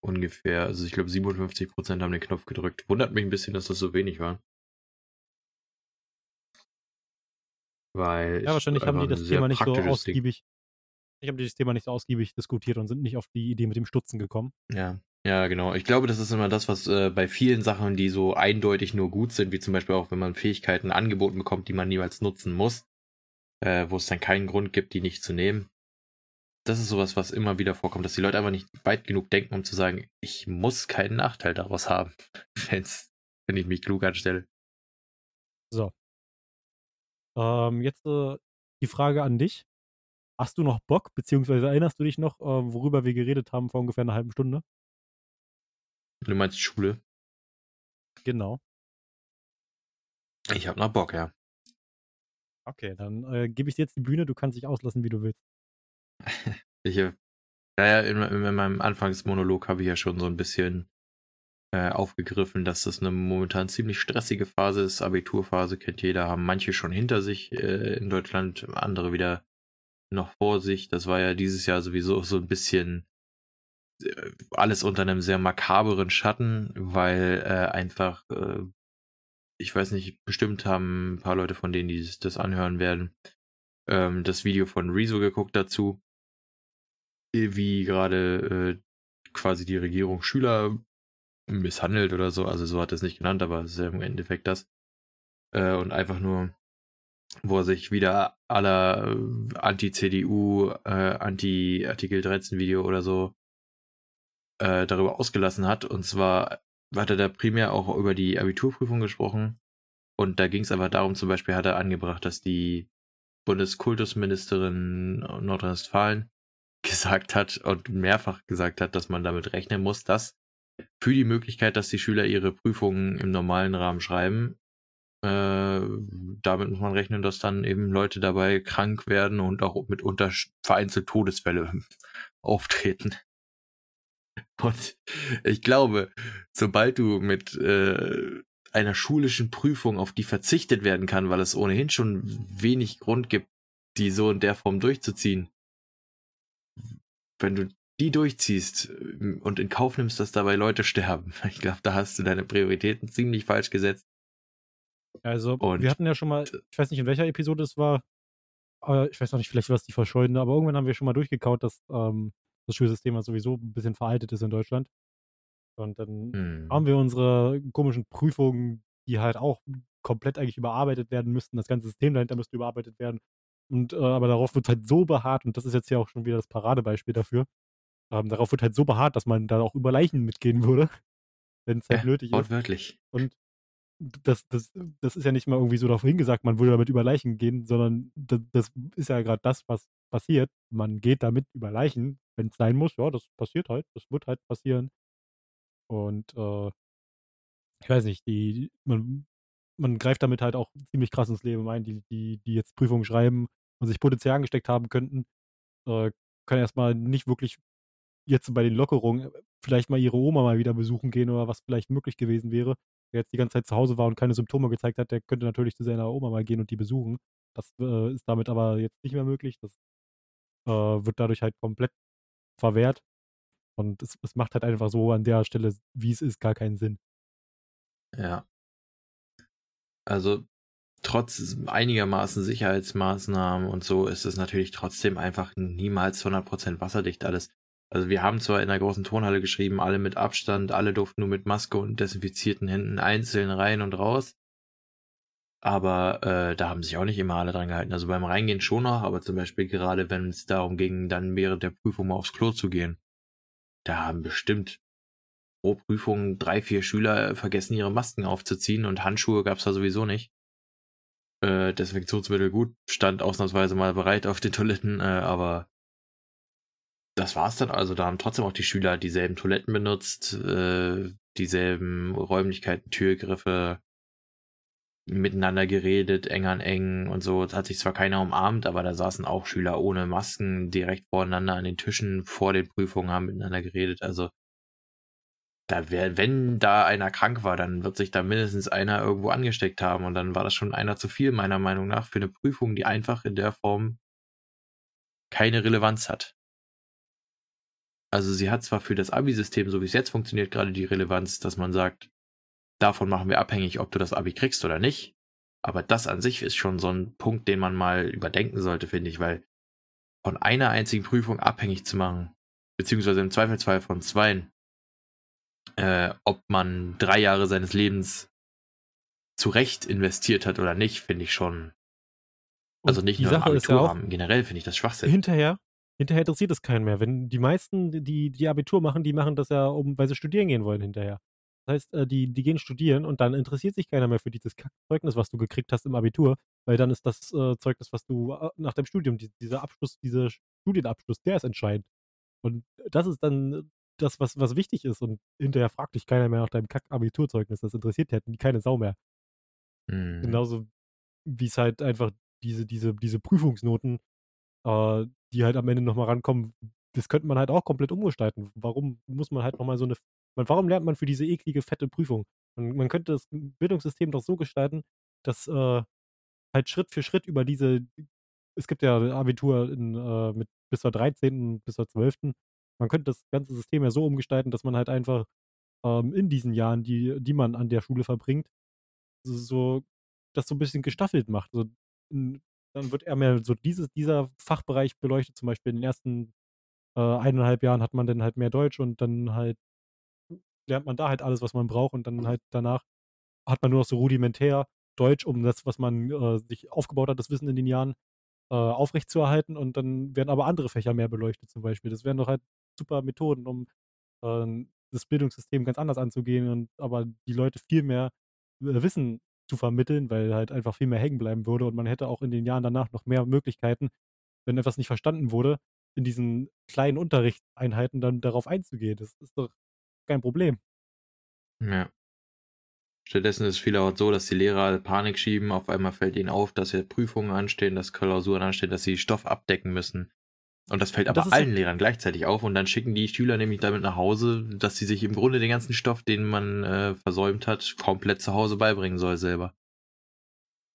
A: ungefähr. Also ich glaube 57% haben den Knopf gedrückt. Wundert mich ein bisschen, dass das so wenig war. Weil
B: Ja, wahrscheinlich haben die das Thema nicht so ausgiebig ich habe dieses Thema nicht so ausgiebig diskutiert und sind nicht auf die Idee mit dem Stutzen gekommen.
A: Ja, ja, genau. Ich glaube, das ist immer das, was äh, bei vielen Sachen, die so eindeutig nur gut sind, wie zum Beispiel auch, wenn man Fähigkeiten angeboten bekommt, die man niemals nutzen muss, äh, wo es dann keinen Grund gibt, die nicht zu nehmen. Das ist sowas, was immer wieder vorkommt, dass die Leute einfach nicht weit genug denken, um zu sagen, ich muss keinen Nachteil daraus haben, wenn's, wenn ich mich klug anstelle.
B: So. Ähm, jetzt äh, die Frage an dich. Hast du noch Bock, beziehungsweise erinnerst du dich noch, äh, worüber wir geredet haben vor ungefähr einer halben Stunde?
A: Du meinst Schule?
B: Genau.
A: Ich hab noch Bock, ja.
B: Okay, dann äh, gebe ich dir jetzt die Bühne. Du kannst dich auslassen, wie du willst.
A: Ich, naja, in, in meinem Anfangsmonolog habe ich ja schon so ein bisschen äh, aufgegriffen, dass das eine momentan ziemlich stressige Phase ist. Abiturphase kennt jeder, haben manche schon hinter sich äh, in Deutschland, andere wieder noch vor sich. Das war ja dieses Jahr sowieso so ein bisschen äh, alles unter einem sehr makaberen Schatten, weil äh, einfach, äh, ich weiß nicht, bestimmt haben ein paar Leute von denen, die das- anhören werden, ähm, das Video von Rezo geguckt dazu, äh, wie gerade äh, quasi die Regierung Schüler misshandelt oder so. Also so hat er es nicht genannt, aber es ist ja im Endeffekt das. Äh, und einfach nur, wo er sich wieder aller äh, Anti-CDU, äh, Anti-Artikel 13 Video oder so äh, darüber ausgelassen hat. Und zwar hat er da primär auch über die Abiturprüfung gesprochen. Und da ging es aber darum, zum Beispiel hat er angebracht, dass die Bundeskultusministerin Nordrhein-Westfalen gesagt hat und mehrfach gesagt hat, dass man damit rechnen muss, dass für die Möglichkeit, dass die Schüler ihre Prüfungen im normalen Rahmen schreiben, äh, damit muss man rechnen, dass dann eben Leute dabei krank werden und auch mitunter vereinzelt Todesfälle auftreten. Und ich glaube, sobald du mit äh, einer schulischen Prüfung, auf die verzichtet werden kann, weil es ohnehin schon wenig Grund gibt, die so in der Form durchzuziehen, wenn du die durchziehst äh, und in Kauf nimmst, dass dabei Leute sterben, ich glaube, da hast du deine Prioritäten ziemlich falsch gesetzt.
B: Also,
A: Und-
B: wir hatten ja schon mal, ich weiß nicht, in welcher Episode es war, aber ich weiß noch nicht, vielleicht war es die verschollene, aber irgendwann haben wir schon mal durchgekaut, dass ähm, das Schulsystem ja sowieso ein bisschen veraltet ist in Deutschland. Und dann
A: Hm.
B: haben wir unsere komischen Prüfungen, die halt auch komplett eigentlich überarbeitet werden müssten. Das ganze System dahinter müsste überarbeitet werden. Und äh, aber darauf wird halt so beharrt, und das ist jetzt ja auch schon wieder das Paradebeispiel dafür. Ähm, darauf wird halt so beharrt, dass man da auch über Leichen mitgehen würde, wenn es halt
A: Ja,
B: nötig ist.
A: wortwörtlich.
B: Und das, das, das ist ja nicht mal irgendwie so darauf hingesagt, man würde damit über Leichen gehen, sondern das, das ist ja gerade das, was passiert. Man geht damit über Leichen, wenn es sein muss. Ja, das passiert halt. Das wird halt passieren. Und äh, ich weiß nicht, die, man, man greift damit halt auch ziemlich krass ins Leben ein. Die, die, die jetzt Prüfungen schreiben und sich potenziell angesteckt haben könnten, äh, können erstmal nicht wirklich jetzt bei den Lockerungen vielleicht mal ihre Oma mal wieder besuchen gehen oder was vielleicht möglich gewesen wäre. Jetzt die ganze Zeit zu Hause war und keine Symptome gezeigt hat, der könnte natürlich zu seiner Oma mal gehen und die besuchen. Das äh, ist damit aber jetzt nicht mehr möglich. Das äh, wird dadurch halt komplett verwehrt. Und es, es macht halt einfach so an der Stelle, wie es ist, gar keinen Sinn.
A: Ja. Also trotz einigermaßen Sicherheitsmaßnahmen und so ist es natürlich trotzdem einfach niemals 100% wasserdicht alles. Also wir haben zwar in der großen Turnhalle geschrieben, alle mit Abstand, alle durften nur mit Maske und desinfizierten Händen einzeln rein und raus. Aber äh, da haben sich auch nicht immer alle dran gehalten. Also beim Reingehen schon noch, aber zum Beispiel gerade wenn es darum ging, dann während der Prüfung mal aufs Klo zu gehen, da haben bestimmt pro Prüfung drei, vier Schüler vergessen, ihre Masken aufzuziehen und Handschuhe gab's da sowieso nicht. Äh, Desinfektionsmittel gut, stand ausnahmsweise mal bereit auf den Toiletten, äh, aber das war's dann. Also da haben trotzdem auch die Schüler dieselben Toiletten benutzt, äh, dieselben Räumlichkeiten, Türgriffe, miteinander geredet, eng an eng und so. Es hat sich zwar keiner umarmt, aber da saßen auch Schüler ohne Masken direkt voreinander an den Tischen vor den Prüfungen, haben miteinander geredet. Also da wär, wenn da einer krank war, dann wird sich da mindestens einer irgendwo angesteckt haben und dann war das schon einer zu viel, meiner Meinung nach, für eine Prüfung, die einfach in der Form keine Relevanz hat. Also sie hat zwar für das Abi-System, so wie es jetzt funktioniert, gerade die Relevanz, dass man sagt, davon machen wir abhängig, ob du das Abi kriegst oder nicht. Aber das an sich ist schon so ein Punkt, den man mal überdenken sollte, finde ich, weil von einer einzigen Prüfung abhängig zu machen, beziehungsweise im Zweifelsfall von zweien, äh, ob man drei Jahre seines Lebens zu Recht investiert hat oder nicht, finde ich schon. Also nicht nur
B: Sache
A: im
B: ist ja auch,
A: Abiturrahmen, generell finde ich das Schwachsinn.
B: Hinterher, hinterher interessiert es keinen mehr. Wenn die meisten, die, die Abitur machen, die machen das ja, um, weil sie studieren gehen wollen hinterher. Das heißt, äh, die, die gehen studieren und dann interessiert sich keiner mehr für dieses Zeugnis, was du gekriegt hast im Abitur, weil dann ist das äh, Zeugnis, was du äh, nach deinem Studium, die, dieser Abschluss, dieser Studienabschluss, der ist entscheidend. Und das ist dann das, was, was wichtig ist. Und hinterher fragt dich keiner mehr nach deinem Kack-Abiturzeugnis. Das interessiert ja keine Sau mehr.
A: Mhm.
B: Genauso wie es halt einfach diese, diese, diese Prüfungsnoten, äh, die halt am Ende nochmal rankommen, das könnte man halt auch komplett umgestalten. Warum muss man halt nochmal so eine, warum lernt man für diese eklige, fette Prüfung? Man, man könnte das Bildungssystem doch so gestalten, dass äh, halt Schritt für Schritt über diese, es gibt ja Abitur in, äh, mit bis zur 13., bis zur 12. Man könnte das ganze System ja so umgestalten, dass man halt einfach ähm, in diesen Jahren, die, die man an der Schule verbringt, so das so ein bisschen gestaffelt macht. So, dann wird eher mehr so dieses, dieser Fachbereich beleuchtet. Zum Beispiel in den ersten äh, eineinhalb Jahren hat man dann halt mehr Deutsch und dann halt lernt man da halt alles, was man braucht und dann halt danach hat man nur noch so rudimentär Deutsch, um das, was man äh, sich aufgebaut hat, das Wissen in den Jahren äh, aufrechtzuerhalten und dann werden aber andere Fächer mehr beleuchtet zum Beispiel. Das wären doch halt super Methoden, um äh, das Bildungssystem ganz anders anzugehen und aber die Leute viel mehr äh, Wissen zu vermitteln, weil halt einfach viel mehr hängen bleiben würde und man hätte auch in den Jahren danach noch mehr Möglichkeiten, wenn etwas nicht verstanden wurde, in diesen kleinen Unterrichtseinheiten dann darauf einzugehen. Das ist doch kein Problem.
A: Ja. Stattdessen ist es vielerorts so, dass die Lehrer Panik schieben. Auf einmal fällt ihnen auf, dass hier Prüfungen anstehen, dass Klausuren anstehen, dass sie Stoff abdecken müssen. Und das fällt aber
B: das
A: allen Lehrern gleichzeitig auf und dann schicken die Schüler nämlich damit nach Hause, dass sie sich im Grunde den ganzen Stoff, den man äh, versäumt hat, komplett zu Hause beibringen soll selber.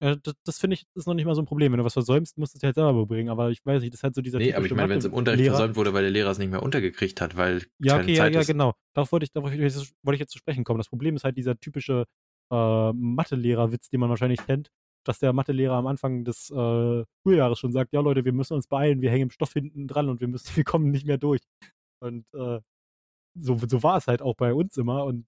B: Ja, das, das finde ich ist noch nicht mal so ein Problem. Wenn du was versäumst, musst du es halt selber bringen. Aber ich weiß nicht, das ist halt so dieser
A: Nee, aber ich meine, wenn es im Unterricht
B: Mathe-Lehrer.
A: versäumt wurde, weil der Lehrer es nicht mehr untergekriegt hat, weil
B: Ja,
A: keine
B: okay, ja,
A: Zeit
B: ja,
A: ist.
B: genau. Darauf wollte ich, darauf wollte ich jetzt zu sprechen kommen. Das Problem ist halt dieser typische äh, Mathelehrer-Witz, den man wahrscheinlich kennt, dass der Mathelehrer am Anfang des äh, Schuljahres schon sagt, ja Leute, wir müssen uns beeilen, wir hängen im Stoff hinten dran und wir müssen, wir kommen nicht mehr durch. Und äh, so, so war es halt auch bei uns immer und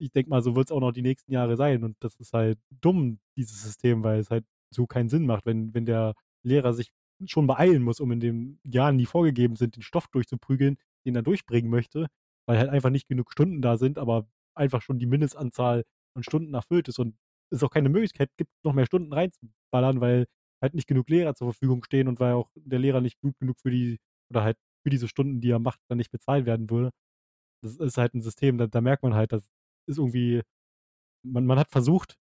B: ich denke mal, so wird es auch noch die nächsten Jahre sein und das ist halt dumm, dieses System, weil es halt so keinen Sinn macht, wenn, wenn der Lehrer sich schon beeilen muss, um in den Jahren, die vorgegeben sind, den Stoff durchzuprügeln, den er durchbringen möchte, weil halt einfach nicht genug Stunden da sind, aber einfach schon die Mindestanzahl an Stunden erfüllt ist und es auch keine Möglichkeit gibt, noch mehr Stunden reinzuballern, weil halt nicht genug Lehrer zur Verfügung stehen und weil auch der Lehrer nicht gut genug für die, oder halt für diese Stunden, die er macht, dann nicht bezahlt werden würde. Das ist halt ein System, da, da merkt man halt, das ist irgendwie, man, man hat versucht,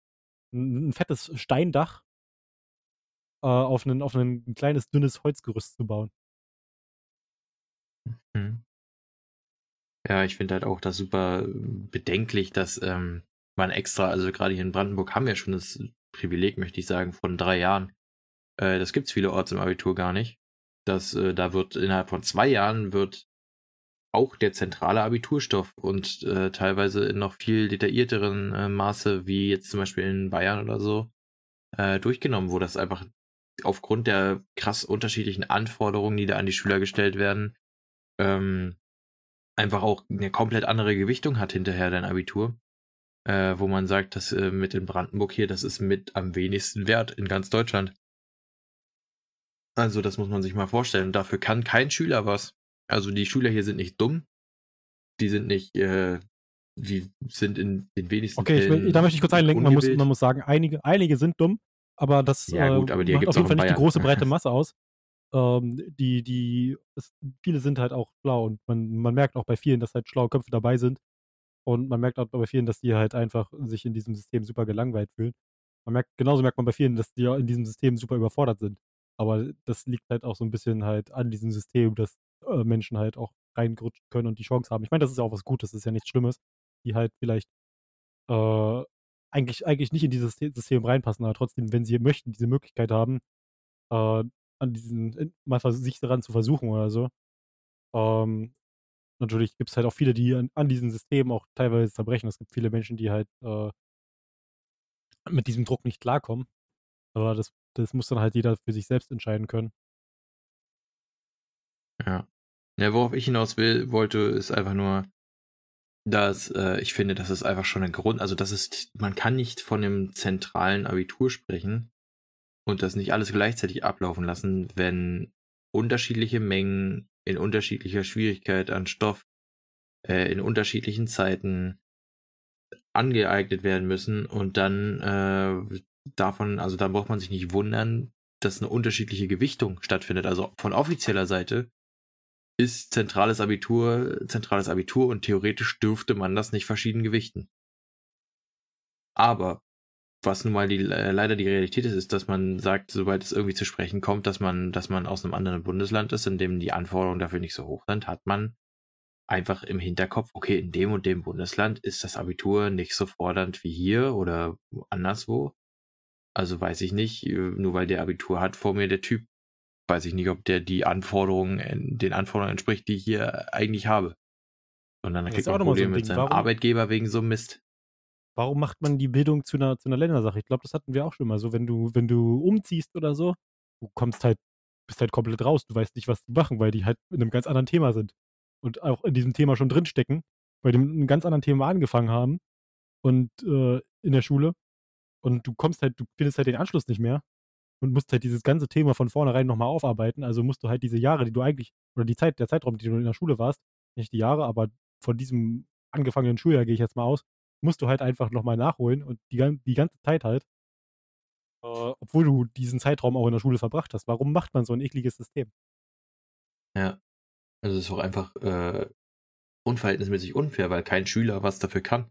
B: ein, ein fettes Steindach äh, auf, einen, auf ein kleines, dünnes Holzgerüst zu bauen.
A: Hm. Ja, ich finde halt auch das super bedenklich, dass ähm, man extra, also gerade hier in Brandenburg haben wir schon das Privileg, möchte ich sagen, von drei Jahren. Äh, das gibt es vielerorts im Abitur gar nicht. Dass äh, da wird innerhalb von zwei Jahren wird auch der zentrale Abiturstoff und äh, teilweise in noch viel detaillierteren äh, Maße, wie jetzt zum Beispiel in Bayern oder so, äh, durchgenommen, wo das einfach aufgrund der krass unterschiedlichen Anforderungen, die da an die Schüler gestellt werden, ähm, einfach auch eine komplett andere Gewichtung hat hinterher dein Abitur. Äh, wo man sagt, dass äh, mit in Brandenburg hier, das ist mit am wenigsten wert in ganz Deutschland. Also das muss man sich mal vorstellen. Dafür kann kein Schüler was. Also die Schüler hier sind nicht dumm. Die sind nicht, äh, die sind in den wenigsten
B: Okay, ich, will- da möchte ich kurz einlenken. Man muss, man muss sagen, einige, einige sind dumm, aber das
A: Ja, gut,
B: äh,
A: aber die
B: macht
A: gibt's
B: auf jeden
A: auch
B: Fall nicht die große breite Masse aus. Ähm, die, die, es, viele sind halt auch schlau und man, man merkt auch bei vielen, dass halt schlaue Köpfe dabei sind. Und man merkt auch bei vielen, dass die halt einfach sich in diesem System super gelangweilt fühlen. Man merkt, genauso merkt man bei vielen, dass die in diesem System super überfordert sind. Aber das liegt halt auch so ein bisschen halt an diesem System, dass äh, Menschen halt auch reinrutschen können und die Chance haben. Ich meine, das ist ja auch was Gutes, das ist ja nichts Schlimmes, die halt vielleicht äh, eigentlich, eigentlich nicht in dieses System reinpassen, aber trotzdem, wenn sie möchten, diese Möglichkeit haben, äh, an diesen, mal sich daran zu versuchen oder so. Ähm, natürlich gibt es halt auch viele, die an, an diesen Systemen auch teilweise zerbrechen. Es gibt viele Menschen, die halt äh, mit diesem Druck nicht klarkommen. Aber das, das muss dann halt jeder für sich selbst entscheiden können.
A: Ja. Ja, worauf ich hinaus will, wollte, ist einfach nur, dass äh, ich finde, das ist einfach schon ein Grund, also das ist, man kann nicht von einem zentralen Abitur sprechen und das nicht alles gleichzeitig ablaufen lassen, wenn unterschiedliche Mengen in unterschiedlicher Schwierigkeit an Stoff äh, in unterschiedlichen Zeiten angeeignet werden müssen und dann äh, davon, also da braucht man sich nicht wundern, dass eine unterschiedliche Gewichtung stattfindet. Also von offizieller Seite ist zentrales Abitur, zentrales Abitur und theoretisch dürfte man das nicht verschieden gewichten. Aber was nun mal die, äh, leider die Realität ist, ist, dass man sagt, sobald es irgendwie zu sprechen kommt, dass man, dass man aus einem anderen Bundesland ist, in dem die Anforderungen dafür nicht so hoch sind, hat man einfach im Hinterkopf, okay, in dem und dem Bundesland ist das Abitur nicht so fordernd wie hier oder anderswo. Also weiß ich nicht, äh, nur weil der Abitur hat vor mir der Typ, weiß ich nicht, ob der die Anforderungen, den Anforderungen entspricht, die ich hier eigentlich habe. Und dann kriegt man Probleme so mit seinem Warum? Arbeitgeber wegen so Mist.
B: Warum macht man die Bildung zu einer, zu einer Ländersache? Ich glaube, das hatten wir auch schon mal so. Wenn du, wenn du umziehst oder so, du kommst halt, bist halt komplett raus. Du weißt nicht, was die machen, weil die halt in einem ganz anderen Thema sind. Und auch in diesem Thema schon drinstecken, weil die mit einem ganz anderen Thema angefangen haben. Und äh, in der Schule. Und du kommst halt, du findest halt den Anschluss nicht mehr und musst halt dieses ganze Thema von vornherein nochmal aufarbeiten. Also musst du halt diese Jahre, die du eigentlich, oder die Zeit, der Zeitraum, die du in der Schule warst, nicht die Jahre, aber von diesem angefangenen Schuljahr gehe ich jetzt mal aus, musst du halt einfach nochmal nachholen und die, die ganze Zeit halt, äh, obwohl du diesen Zeitraum auch in der Schule verbracht hast. Warum macht man so ein ekliges System?
A: Ja, also es ist auch einfach äh, unverhältnismäßig unfair, weil kein Schüler was dafür kann.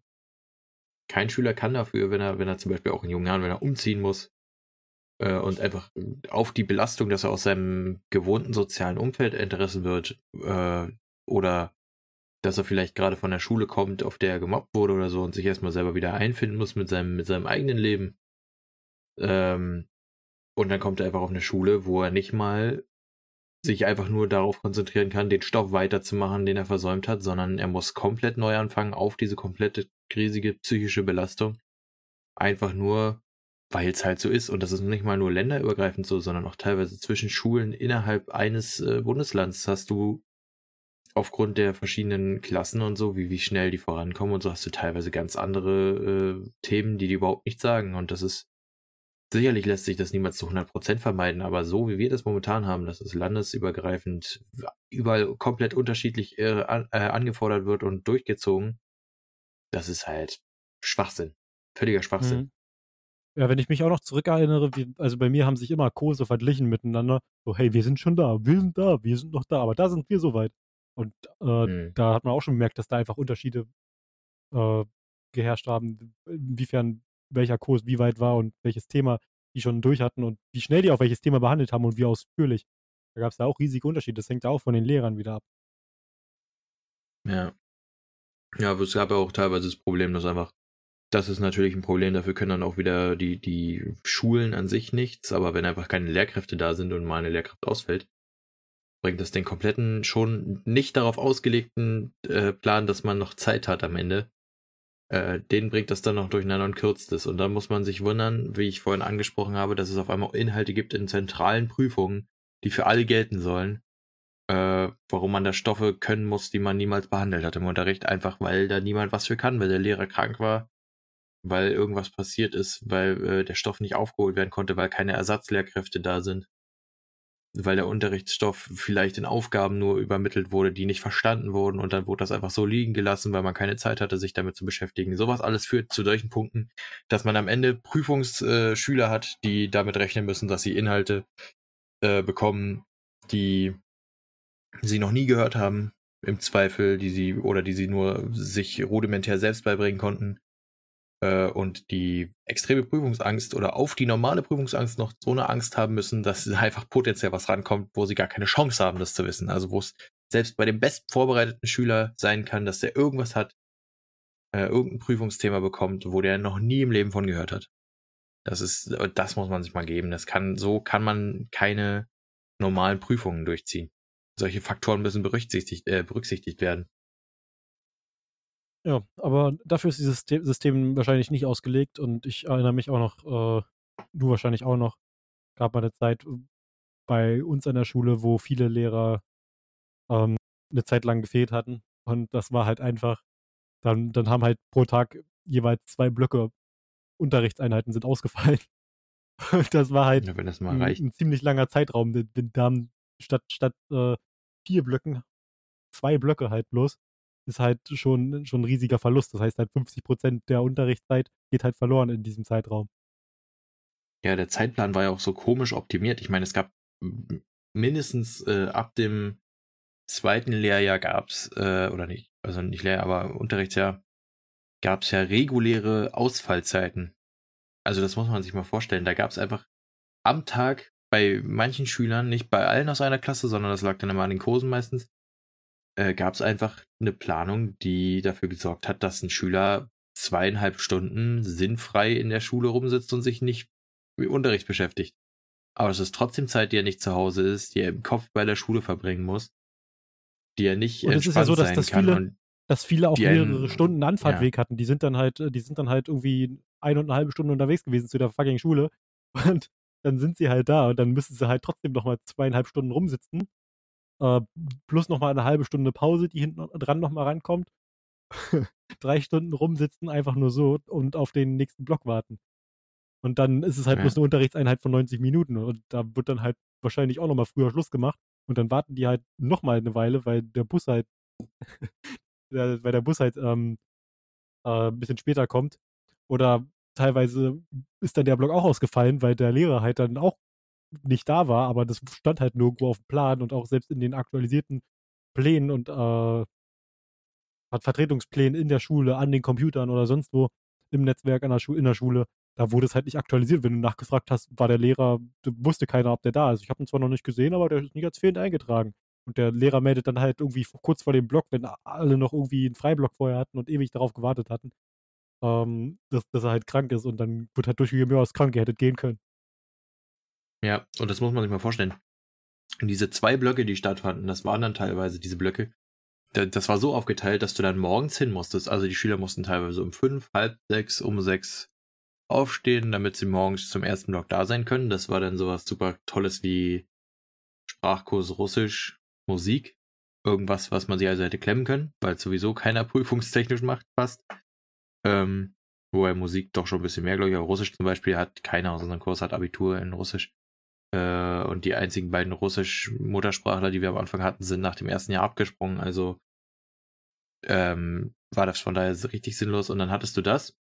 A: Kein Schüler kann dafür, wenn er, wenn er zum Beispiel auch in jungen Jahren, wenn er umziehen muss, äh, und einfach auf die Belastung, dass er aus seinem gewohnten sozialen Umfeld entrissen wird äh, oder dass er vielleicht gerade von der Schule kommt, auf der er gemobbt wurde oder so und sich erstmal selber wieder einfinden muss mit seinem, mit seinem eigenen Leben. Ähm, und dann kommt er einfach auf eine Schule, wo er nicht mal sich einfach nur darauf konzentrieren kann, den Stoff weiterzumachen, den er versäumt hat, sondern er muss komplett neu anfangen auf diese komplette riesige psychische Belastung. Einfach nur, weil es halt so ist. Und das ist nicht mal nur länderübergreifend so, sondern auch teilweise zwischen Schulen innerhalb eines äh, Bundeslands hast du aufgrund der verschiedenen Klassen und so, wie, wie schnell die vorankommen und so, hast du teilweise ganz andere äh, Themen, die die überhaupt nicht sagen. Und das ist, sicherlich lässt sich das niemals zu 100% vermeiden, aber so wie wir das momentan haben, dass es landesübergreifend überall komplett unterschiedlich äh, äh, angefordert wird und durchgezogen, das ist halt Schwachsinn. Völliger Schwachsinn. Mhm.
B: Ja, wenn ich mich auch noch zurückerinnere, wie, also bei mir haben sich immer Kurse verglichen miteinander. So, hey, wir sind schon da, wir sind da, wir sind noch da, aber da sind wir soweit. Und äh, mhm. da hat man auch schon gemerkt, dass da einfach Unterschiede äh, geherrscht haben, inwiefern welcher Kurs wie weit war und welches Thema die schon durch hatten und wie schnell die auch welches Thema behandelt haben und wie ausführlich. Da gab es da auch riesige Unterschiede. Das hängt auch von den Lehrern wieder ab.
A: Ja. Ja, aber es gab ja auch teilweise das Problem, dass einfach das ist natürlich ein Problem, dafür können dann auch wieder die, die Schulen an sich nichts, aber wenn einfach keine Lehrkräfte da sind und mal eine Lehrkraft ausfällt, bringt das den kompletten, schon nicht darauf ausgelegten äh, Plan, dass man noch Zeit hat am Ende, äh, den bringt das dann noch durcheinander und kürzt es. Und dann muss man sich wundern, wie ich vorhin angesprochen habe, dass es auf einmal Inhalte gibt in zentralen Prüfungen, die für alle gelten sollen, äh, warum man da Stoffe können muss, die man niemals behandelt hat im Unterricht, einfach weil da niemand was für kann, weil der Lehrer krank war weil irgendwas passiert ist, weil äh, der Stoff nicht aufgeholt werden konnte, weil keine Ersatzlehrkräfte da sind, weil der Unterrichtsstoff vielleicht in Aufgaben nur übermittelt wurde, die nicht verstanden wurden und dann wurde das einfach so liegen gelassen, weil man keine Zeit hatte, sich damit zu beschäftigen. Sowas alles führt zu solchen Punkten, dass man am Ende Prüfungsschüler hat, die damit rechnen müssen, dass sie Inhalte äh, bekommen, die sie noch nie gehört haben, im Zweifel, die sie oder die sie nur sich rudimentär selbst beibringen konnten und die extreme Prüfungsangst oder auf die normale Prüfungsangst noch so eine Angst haben müssen, dass einfach potenziell was rankommt, wo sie gar keine Chance haben, das zu wissen. Also wo es selbst bei dem best vorbereiteten Schüler sein kann, dass der irgendwas hat, äh, irgendein Prüfungsthema bekommt, wo der noch nie im Leben von gehört hat. Das ist, das muss man sich mal geben. Das kann, so kann man keine normalen Prüfungen durchziehen. Solche Faktoren müssen berücksichtigt, äh, berücksichtigt werden.
B: Ja, aber dafür ist dieses System wahrscheinlich nicht ausgelegt und ich erinnere mich auch noch, äh, du wahrscheinlich auch noch, gab mal eine Zeit äh, bei uns an der Schule, wo viele Lehrer ähm, eine Zeit lang gefehlt hatten und das war halt einfach, dann, dann haben halt pro Tag jeweils zwei Blöcke Unterrichtseinheiten sind ausgefallen. das war halt
A: ja, das ein,
B: ein, ziemlich langer Zeitraum. Da haben statt, statt äh, vier Blöcken zwei Blöcke halt bloß ist halt schon, schon ein riesiger Verlust. Das heißt halt 50 Prozent der Unterrichtszeit geht halt verloren in diesem Zeitraum.
A: Ja, der Zeitplan war ja auch so komisch optimiert. Ich meine, es gab mindestens äh, ab dem zweiten Lehrjahr gab es, äh, oder nicht, also nicht Lehrjahr, aber Unterrichtsjahr, gab es ja reguläre Ausfallzeiten. Also das muss man sich mal vorstellen. Da gab es einfach am Tag bei manchen Schülern, nicht bei allen aus einer Klasse, sondern das lag dann immer an den Kursen meistens, äh, gab es einfach eine Planung, die dafür gesorgt hat, dass ein Schüler zweieinhalb Stunden sinnfrei in der Schule rumsitzt und sich nicht mit Unterricht beschäftigt. Aber es ist trotzdem Zeit, die er nicht zu Hause ist, die er im Kopf bei der Schule verbringen muss, die er nicht und entspannt ist ja so, dass,
B: dass. Viele, dass viele auch mehrere einen, Stunden Anfahrtweg ja. hatten. Die sind dann halt, die sind dann halt irgendwie eine und eine halbe Stunde unterwegs gewesen zu der fucking Schule. Und dann sind sie halt da und dann müssen sie halt trotzdem nochmal zweieinhalb Stunden rumsitzen äh, plus nochmal eine halbe Stunde Pause, die hinten dran nochmal rankommt. Drei Stunden rumsitzen, einfach nur so und auf den nächsten Block warten. Und dann ist es halt ja. bloß eine Unterrichtseinheit von 90 Minuten. Und da wird dann halt wahrscheinlich auch nochmal früher Schluss gemacht. Und dann warten die halt nochmal eine Weile, weil der Bus halt, weil der Bus halt ähm, äh, ein bisschen später kommt. Oder teilweise ist dann der Block auch ausgefallen, weil der Lehrer halt dann auch nicht da war, aber das stand halt nirgendwo auf dem Plan und auch selbst in den aktualisierten Plänen und äh, Vertretungsplänen in der Schule, an den Computern oder sonst wo im Netzwerk an der in der Schule, da wurde es halt nicht aktualisiert. Wenn du nachgefragt hast, war der Lehrer, wusste keiner, ob der da ist. Ich habe ihn zwar noch nicht gesehen, aber der ist nicht als fehlend eingetragen. Und der Lehrer meldet dann halt irgendwie kurz vor dem Block, wenn alle noch irgendwie einen Freiblock vorher hatten und ewig darauf gewartet hatten, ähm, dass, dass, er halt krank ist und dann wird halt durchgegeben, ja, ist krank, ihr hättet gehen können.
A: Ja, und das muss man sich mal vorstellen. Und diese zwei Blöcke, die stattfanden, das waren dann teilweise diese Blöcke. Das war so aufgeteilt, dass du dann morgens hin musstest. Also die Schüler mussten teilweise um fünf, halb sechs, um sechs aufstehen, damit sie morgens zum ersten Block da sein können. Das war dann sowas super Tolles wie Sprachkurs Russisch, Musik. Irgendwas, was man sich also hätte klemmen können, weil sowieso keiner prüfungstechnisch macht, fast. Ähm, Wobei Musik doch schon ein bisschen mehr, glaube ich. Aber Russisch zum Beispiel hat keiner aus unserem Kurs hat Abitur in Russisch. Äh, und die einzigen beiden Russisch-Muttersprachler, die wir am Anfang hatten, sind nach dem ersten Jahr abgesprungen. Also ähm, war das von daher richtig sinnlos. Und dann hattest du das,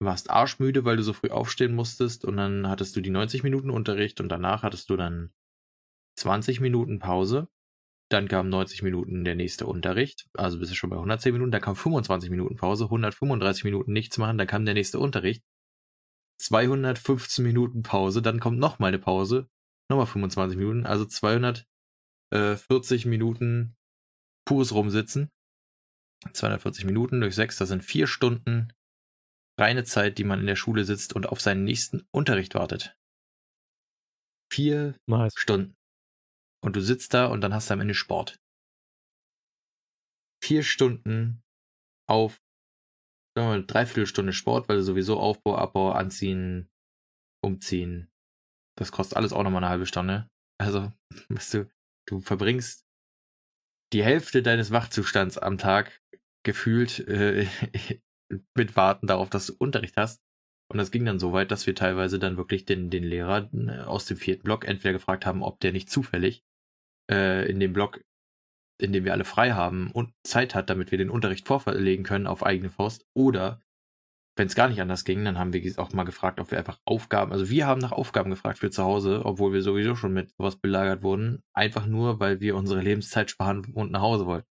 A: warst arschmüde, weil du so früh aufstehen musstest. Und dann hattest du die 90 Minuten Unterricht und danach hattest du dann 20 Minuten Pause. Dann kam 90 Minuten der nächste Unterricht, also bist du schon bei 110 Minuten. Dann kam 25 Minuten Pause, 135 Minuten nichts machen, dann kam der nächste Unterricht. 215 Minuten Pause, dann kommt nochmal eine Pause, nochmal 25 Minuten, also 240 Minuten pures Rumsitzen. 240 Minuten durch 6, das sind vier Stunden reine Zeit, die man in der Schule sitzt und auf seinen nächsten Unterricht wartet. Vier nice. Stunden. Und du sitzt da und dann hast du am Ende Sport. Vier Stunden auf sagen wir dreiviertel Stunde Sport, weil sowieso Aufbau, Abbau, Anziehen, Umziehen. Das kostet alles auch nochmal eine halbe Stunde. Also, du, du verbringst die Hälfte deines Wachzustands am Tag gefühlt äh, mit Warten darauf, dass du Unterricht hast. Und das ging dann so weit, dass wir teilweise dann wirklich den, den Lehrer äh, aus dem vierten Block entweder gefragt haben, ob der nicht zufällig äh, in dem Block, in dem wir alle frei haben und Zeit hat, damit wir den Unterricht vorlegen können auf eigene Faust. Oder wenn es gar nicht anders ging, dann haben wir auch mal gefragt, ob wir einfach Aufgaben, also wir haben nach Aufgaben gefragt für zu Hause, obwohl wir sowieso schon mit sowas belagert wurden, einfach nur, weil wir unsere Lebenszeit sparen und nach Hause wollten.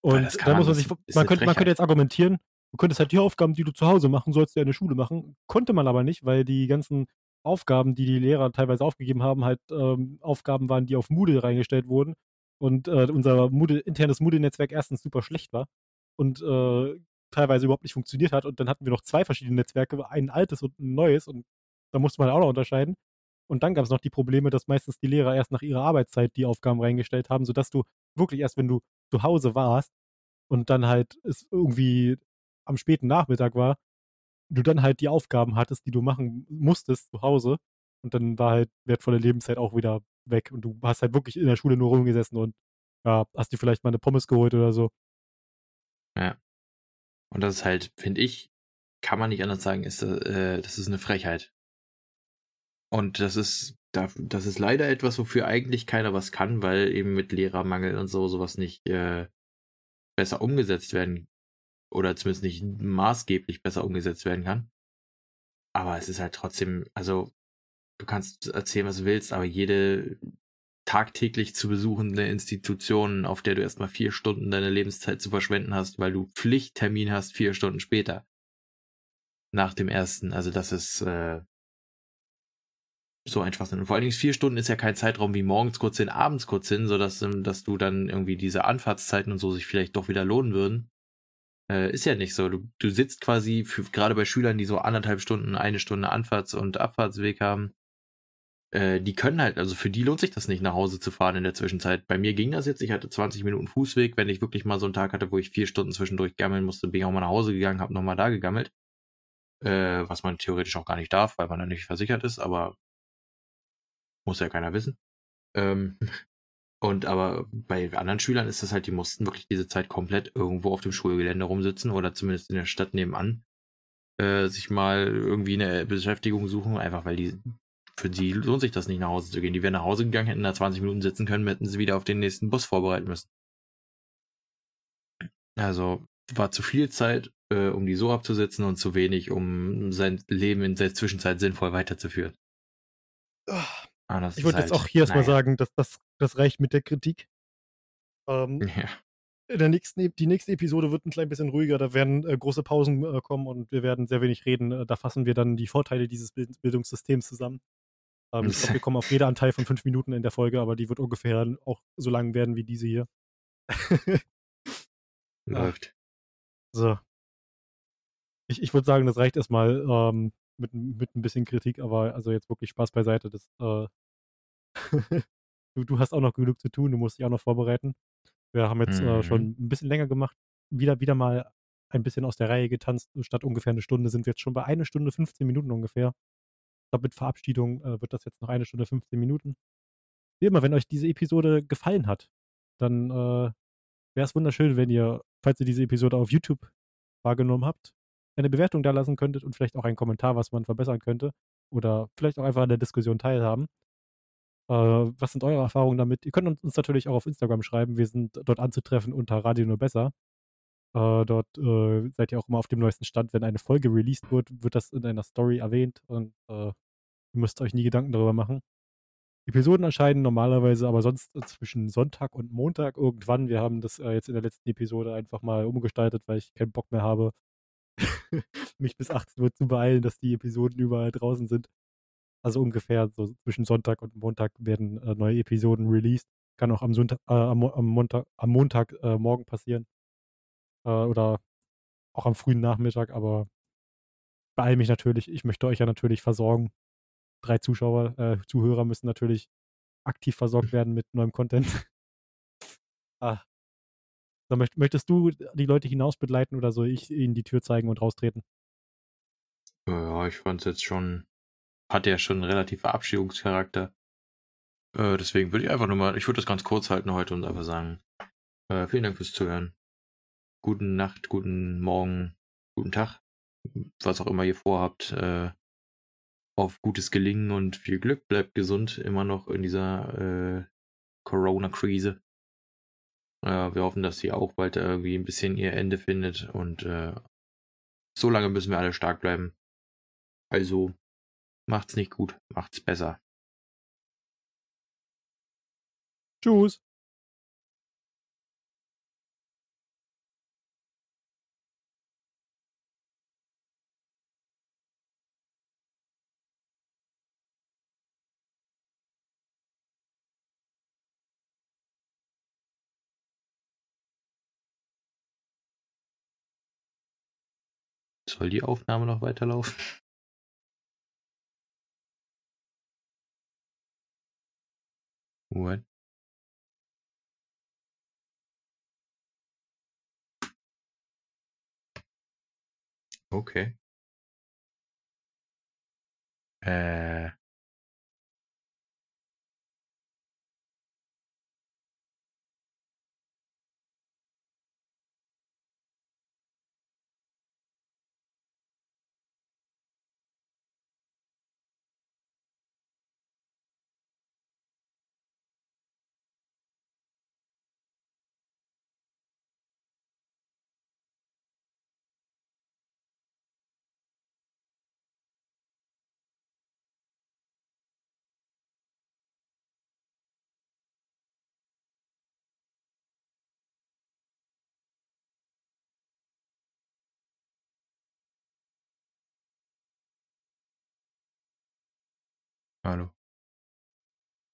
B: Und da muss man sich, man könnte, man könnte jetzt argumentieren, du könntest halt die Aufgaben, die du zu Hause machen sollst, ja in der Schule machen. Konnte man aber nicht, weil die ganzen Aufgaben, die die Lehrer teilweise aufgegeben haben, halt ähm, Aufgaben waren, die auf Moodle reingestellt wurden. Und äh, unser Moodle, internes Moodle-Netzwerk erstens super schlecht war und äh, teilweise überhaupt nicht funktioniert hat. Und dann hatten wir noch zwei verschiedene Netzwerke, ein altes und ein neues. Und da musste man auch noch unterscheiden. Und dann gab es noch die Probleme, dass meistens die Lehrer erst nach ihrer Arbeitszeit die Aufgaben reingestellt haben, sodass du wirklich erst, wenn du zu Hause warst und dann halt es irgendwie am späten Nachmittag war, du dann halt die Aufgaben hattest, die du machen musstest zu Hause. Und dann war halt wertvolle Lebenszeit auch wieder weg. Und du hast halt wirklich in der Schule nur rumgesessen und ja, hast dir vielleicht mal eine Pommes geholt oder so.
A: Ja. Und das ist halt, finde ich, kann man nicht anders sagen, ist, äh, das ist eine Frechheit. Und das ist, das ist leider etwas, wofür eigentlich keiner was kann, weil eben mit Lehrermangel und so sowas nicht äh, besser umgesetzt werden oder zumindest nicht maßgeblich besser umgesetzt werden kann. Aber es ist halt trotzdem, also du kannst erzählen, was du willst, aber jede tagtäglich zu besuchende Institution, auf der du erstmal vier Stunden deine Lebenszeit zu verschwenden hast, weil du Pflichttermin hast, vier Stunden später. Nach dem ersten. Also das ist äh, so einfach. Und vor allen Dingen vier Stunden ist ja kein Zeitraum wie morgens kurz hin, abends kurz hin, sodass ähm, dass du dann irgendwie diese Anfahrtszeiten und so sich vielleicht doch wieder lohnen würden. Äh, ist ja nicht so. Du, du sitzt quasi, für, gerade bei Schülern, die so anderthalb Stunden, eine Stunde Anfahrts- und Abfahrtsweg haben, äh, die können halt, also für die lohnt sich das nicht, nach Hause zu fahren in der Zwischenzeit. Bei mir ging das jetzt, ich hatte 20 Minuten Fußweg, wenn ich wirklich mal so einen Tag hatte, wo ich vier Stunden zwischendurch gammeln musste, bin ich auch mal nach Hause gegangen, habe nochmal da gegammelt. Äh, was man theoretisch auch gar nicht darf, weil man dann nicht versichert ist, aber muss ja keiner wissen. Ähm, Und aber bei anderen Schülern ist das halt, die mussten wirklich diese Zeit komplett irgendwo auf dem Schulgelände rumsitzen oder zumindest in der Stadt nebenan äh, sich mal irgendwie eine Beschäftigung suchen, einfach weil die für sie lohnt sich das nicht nach Hause zu gehen. Die wären nach Hause gegangen, hätten da 20 Minuten sitzen können, hätten sie wieder auf den nächsten Bus vorbereiten müssen. Also war zu viel Zeit, äh, um die so abzusetzen und zu wenig, um sein Leben in der Zwischenzeit sinnvoll weiterzuführen.
B: Ah, ich wollte halt, jetzt auch hier erstmal sagen, dass das, das reicht mit der Kritik. Ähm, ja. In der nächsten, die nächste Episode wird ein klein bisschen ruhiger. Da werden äh, große Pausen äh, kommen und wir werden sehr wenig reden. Äh, da fassen wir dann die Vorteile dieses Bild Bildungssystems zusammen. Ähm, ich glaube, wir kommen auf jeder Anteil von fünf Minuten in der Folge, aber die wird ungefähr auch so lang werden wie diese hier.
A: Läuft.
B: So. Ich, ich würde sagen, das reicht erstmal ähm, mit, mit ein bisschen Kritik, aber also jetzt wirklich Spaß beiseite. Das, äh, du, du hast auch noch genug zu tun, du musst dich auch noch vorbereiten. Wir haben jetzt mhm. äh, schon mhm. ein bisschen länger gemacht, wieder, wieder mal ein bisschen aus der Reihe getanzt. Statt ungefähr eine Stunde sind wir jetzt schon bei einer Stunde 15 Minuten ungefähr. Glaube, mit Verabschiedung äh, wird das jetzt noch eine Stunde 15 Minuten. Wie immer, wenn euch diese Episode gefallen hat, dann äh, wäre es wunderschön, wenn ihr, falls ihr diese Episode auf YouTube wahrgenommen habt, eine Bewertung da lassen könntet und vielleicht auch einen Kommentar, was man verbessern könnte. Oder vielleicht auch einfach an der Diskussion teilhaben. Äh, was sind eure Erfahrungen damit? Ihr könnt uns natürlich auch auf Instagram schreiben. Wir sind dort anzutreffen unter Radio nur besser. Äh, dort äh, seid ihr auch immer auf dem neuesten Stand. Wenn eine Folge released wird, wird das in einer Story erwähnt und äh, ihr müsst euch nie Gedanken darüber machen. Episoden erscheinen normalerweise aber sonst zwischen Sonntag und Montag irgendwann. Wir haben das äh, jetzt in der letzten Episode einfach mal umgestaltet, weil ich keinen Bock mehr habe, mich bis 18 Uhr zu beeilen, dass die Episoden überall draußen sind. Also ungefähr so zwischen Sonntag und Montag werden äh, neue Episoden released. Kann auch am, Sonntag, äh, am, am, Montag, am Montag morgen passieren. Äh, oder auch am frühen Nachmittag, aber beeile mich natürlich. Ich möchte euch ja natürlich versorgen. Drei Zuschauer, äh, Zuhörer müssen natürlich aktiv versorgt werden mit neuem Content. ah, so, möchtest du die Leute hinaus begleiten oder soll ich ihnen die Tür zeigen und raustreten?
A: Ja, ich fand es jetzt schon, hat ja schon einen relativ Verabschiedungscharakter. Äh, deswegen würde ich einfach nur mal, ich würde das ganz kurz halten heute und einfach sagen, äh, vielen Dank fürs Zuhören. Guten Nacht, guten Morgen, guten Tag, was auch immer ihr vorhabt. Äh, auf gutes Gelingen und viel Glück. Bleibt gesund, immer noch in dieser äh, Corona-Krise. Äh, wir hoffen, dass sie auch bald irgendwie ein bisschen ihr Ende findet und äh, so lange müssen wir alle stark bleiben. Also macht's nicht gut, macht's besser.
B: Tschüss.
A: Soll die Aufnahme noch weiterlaufen? What? Okay. Äh.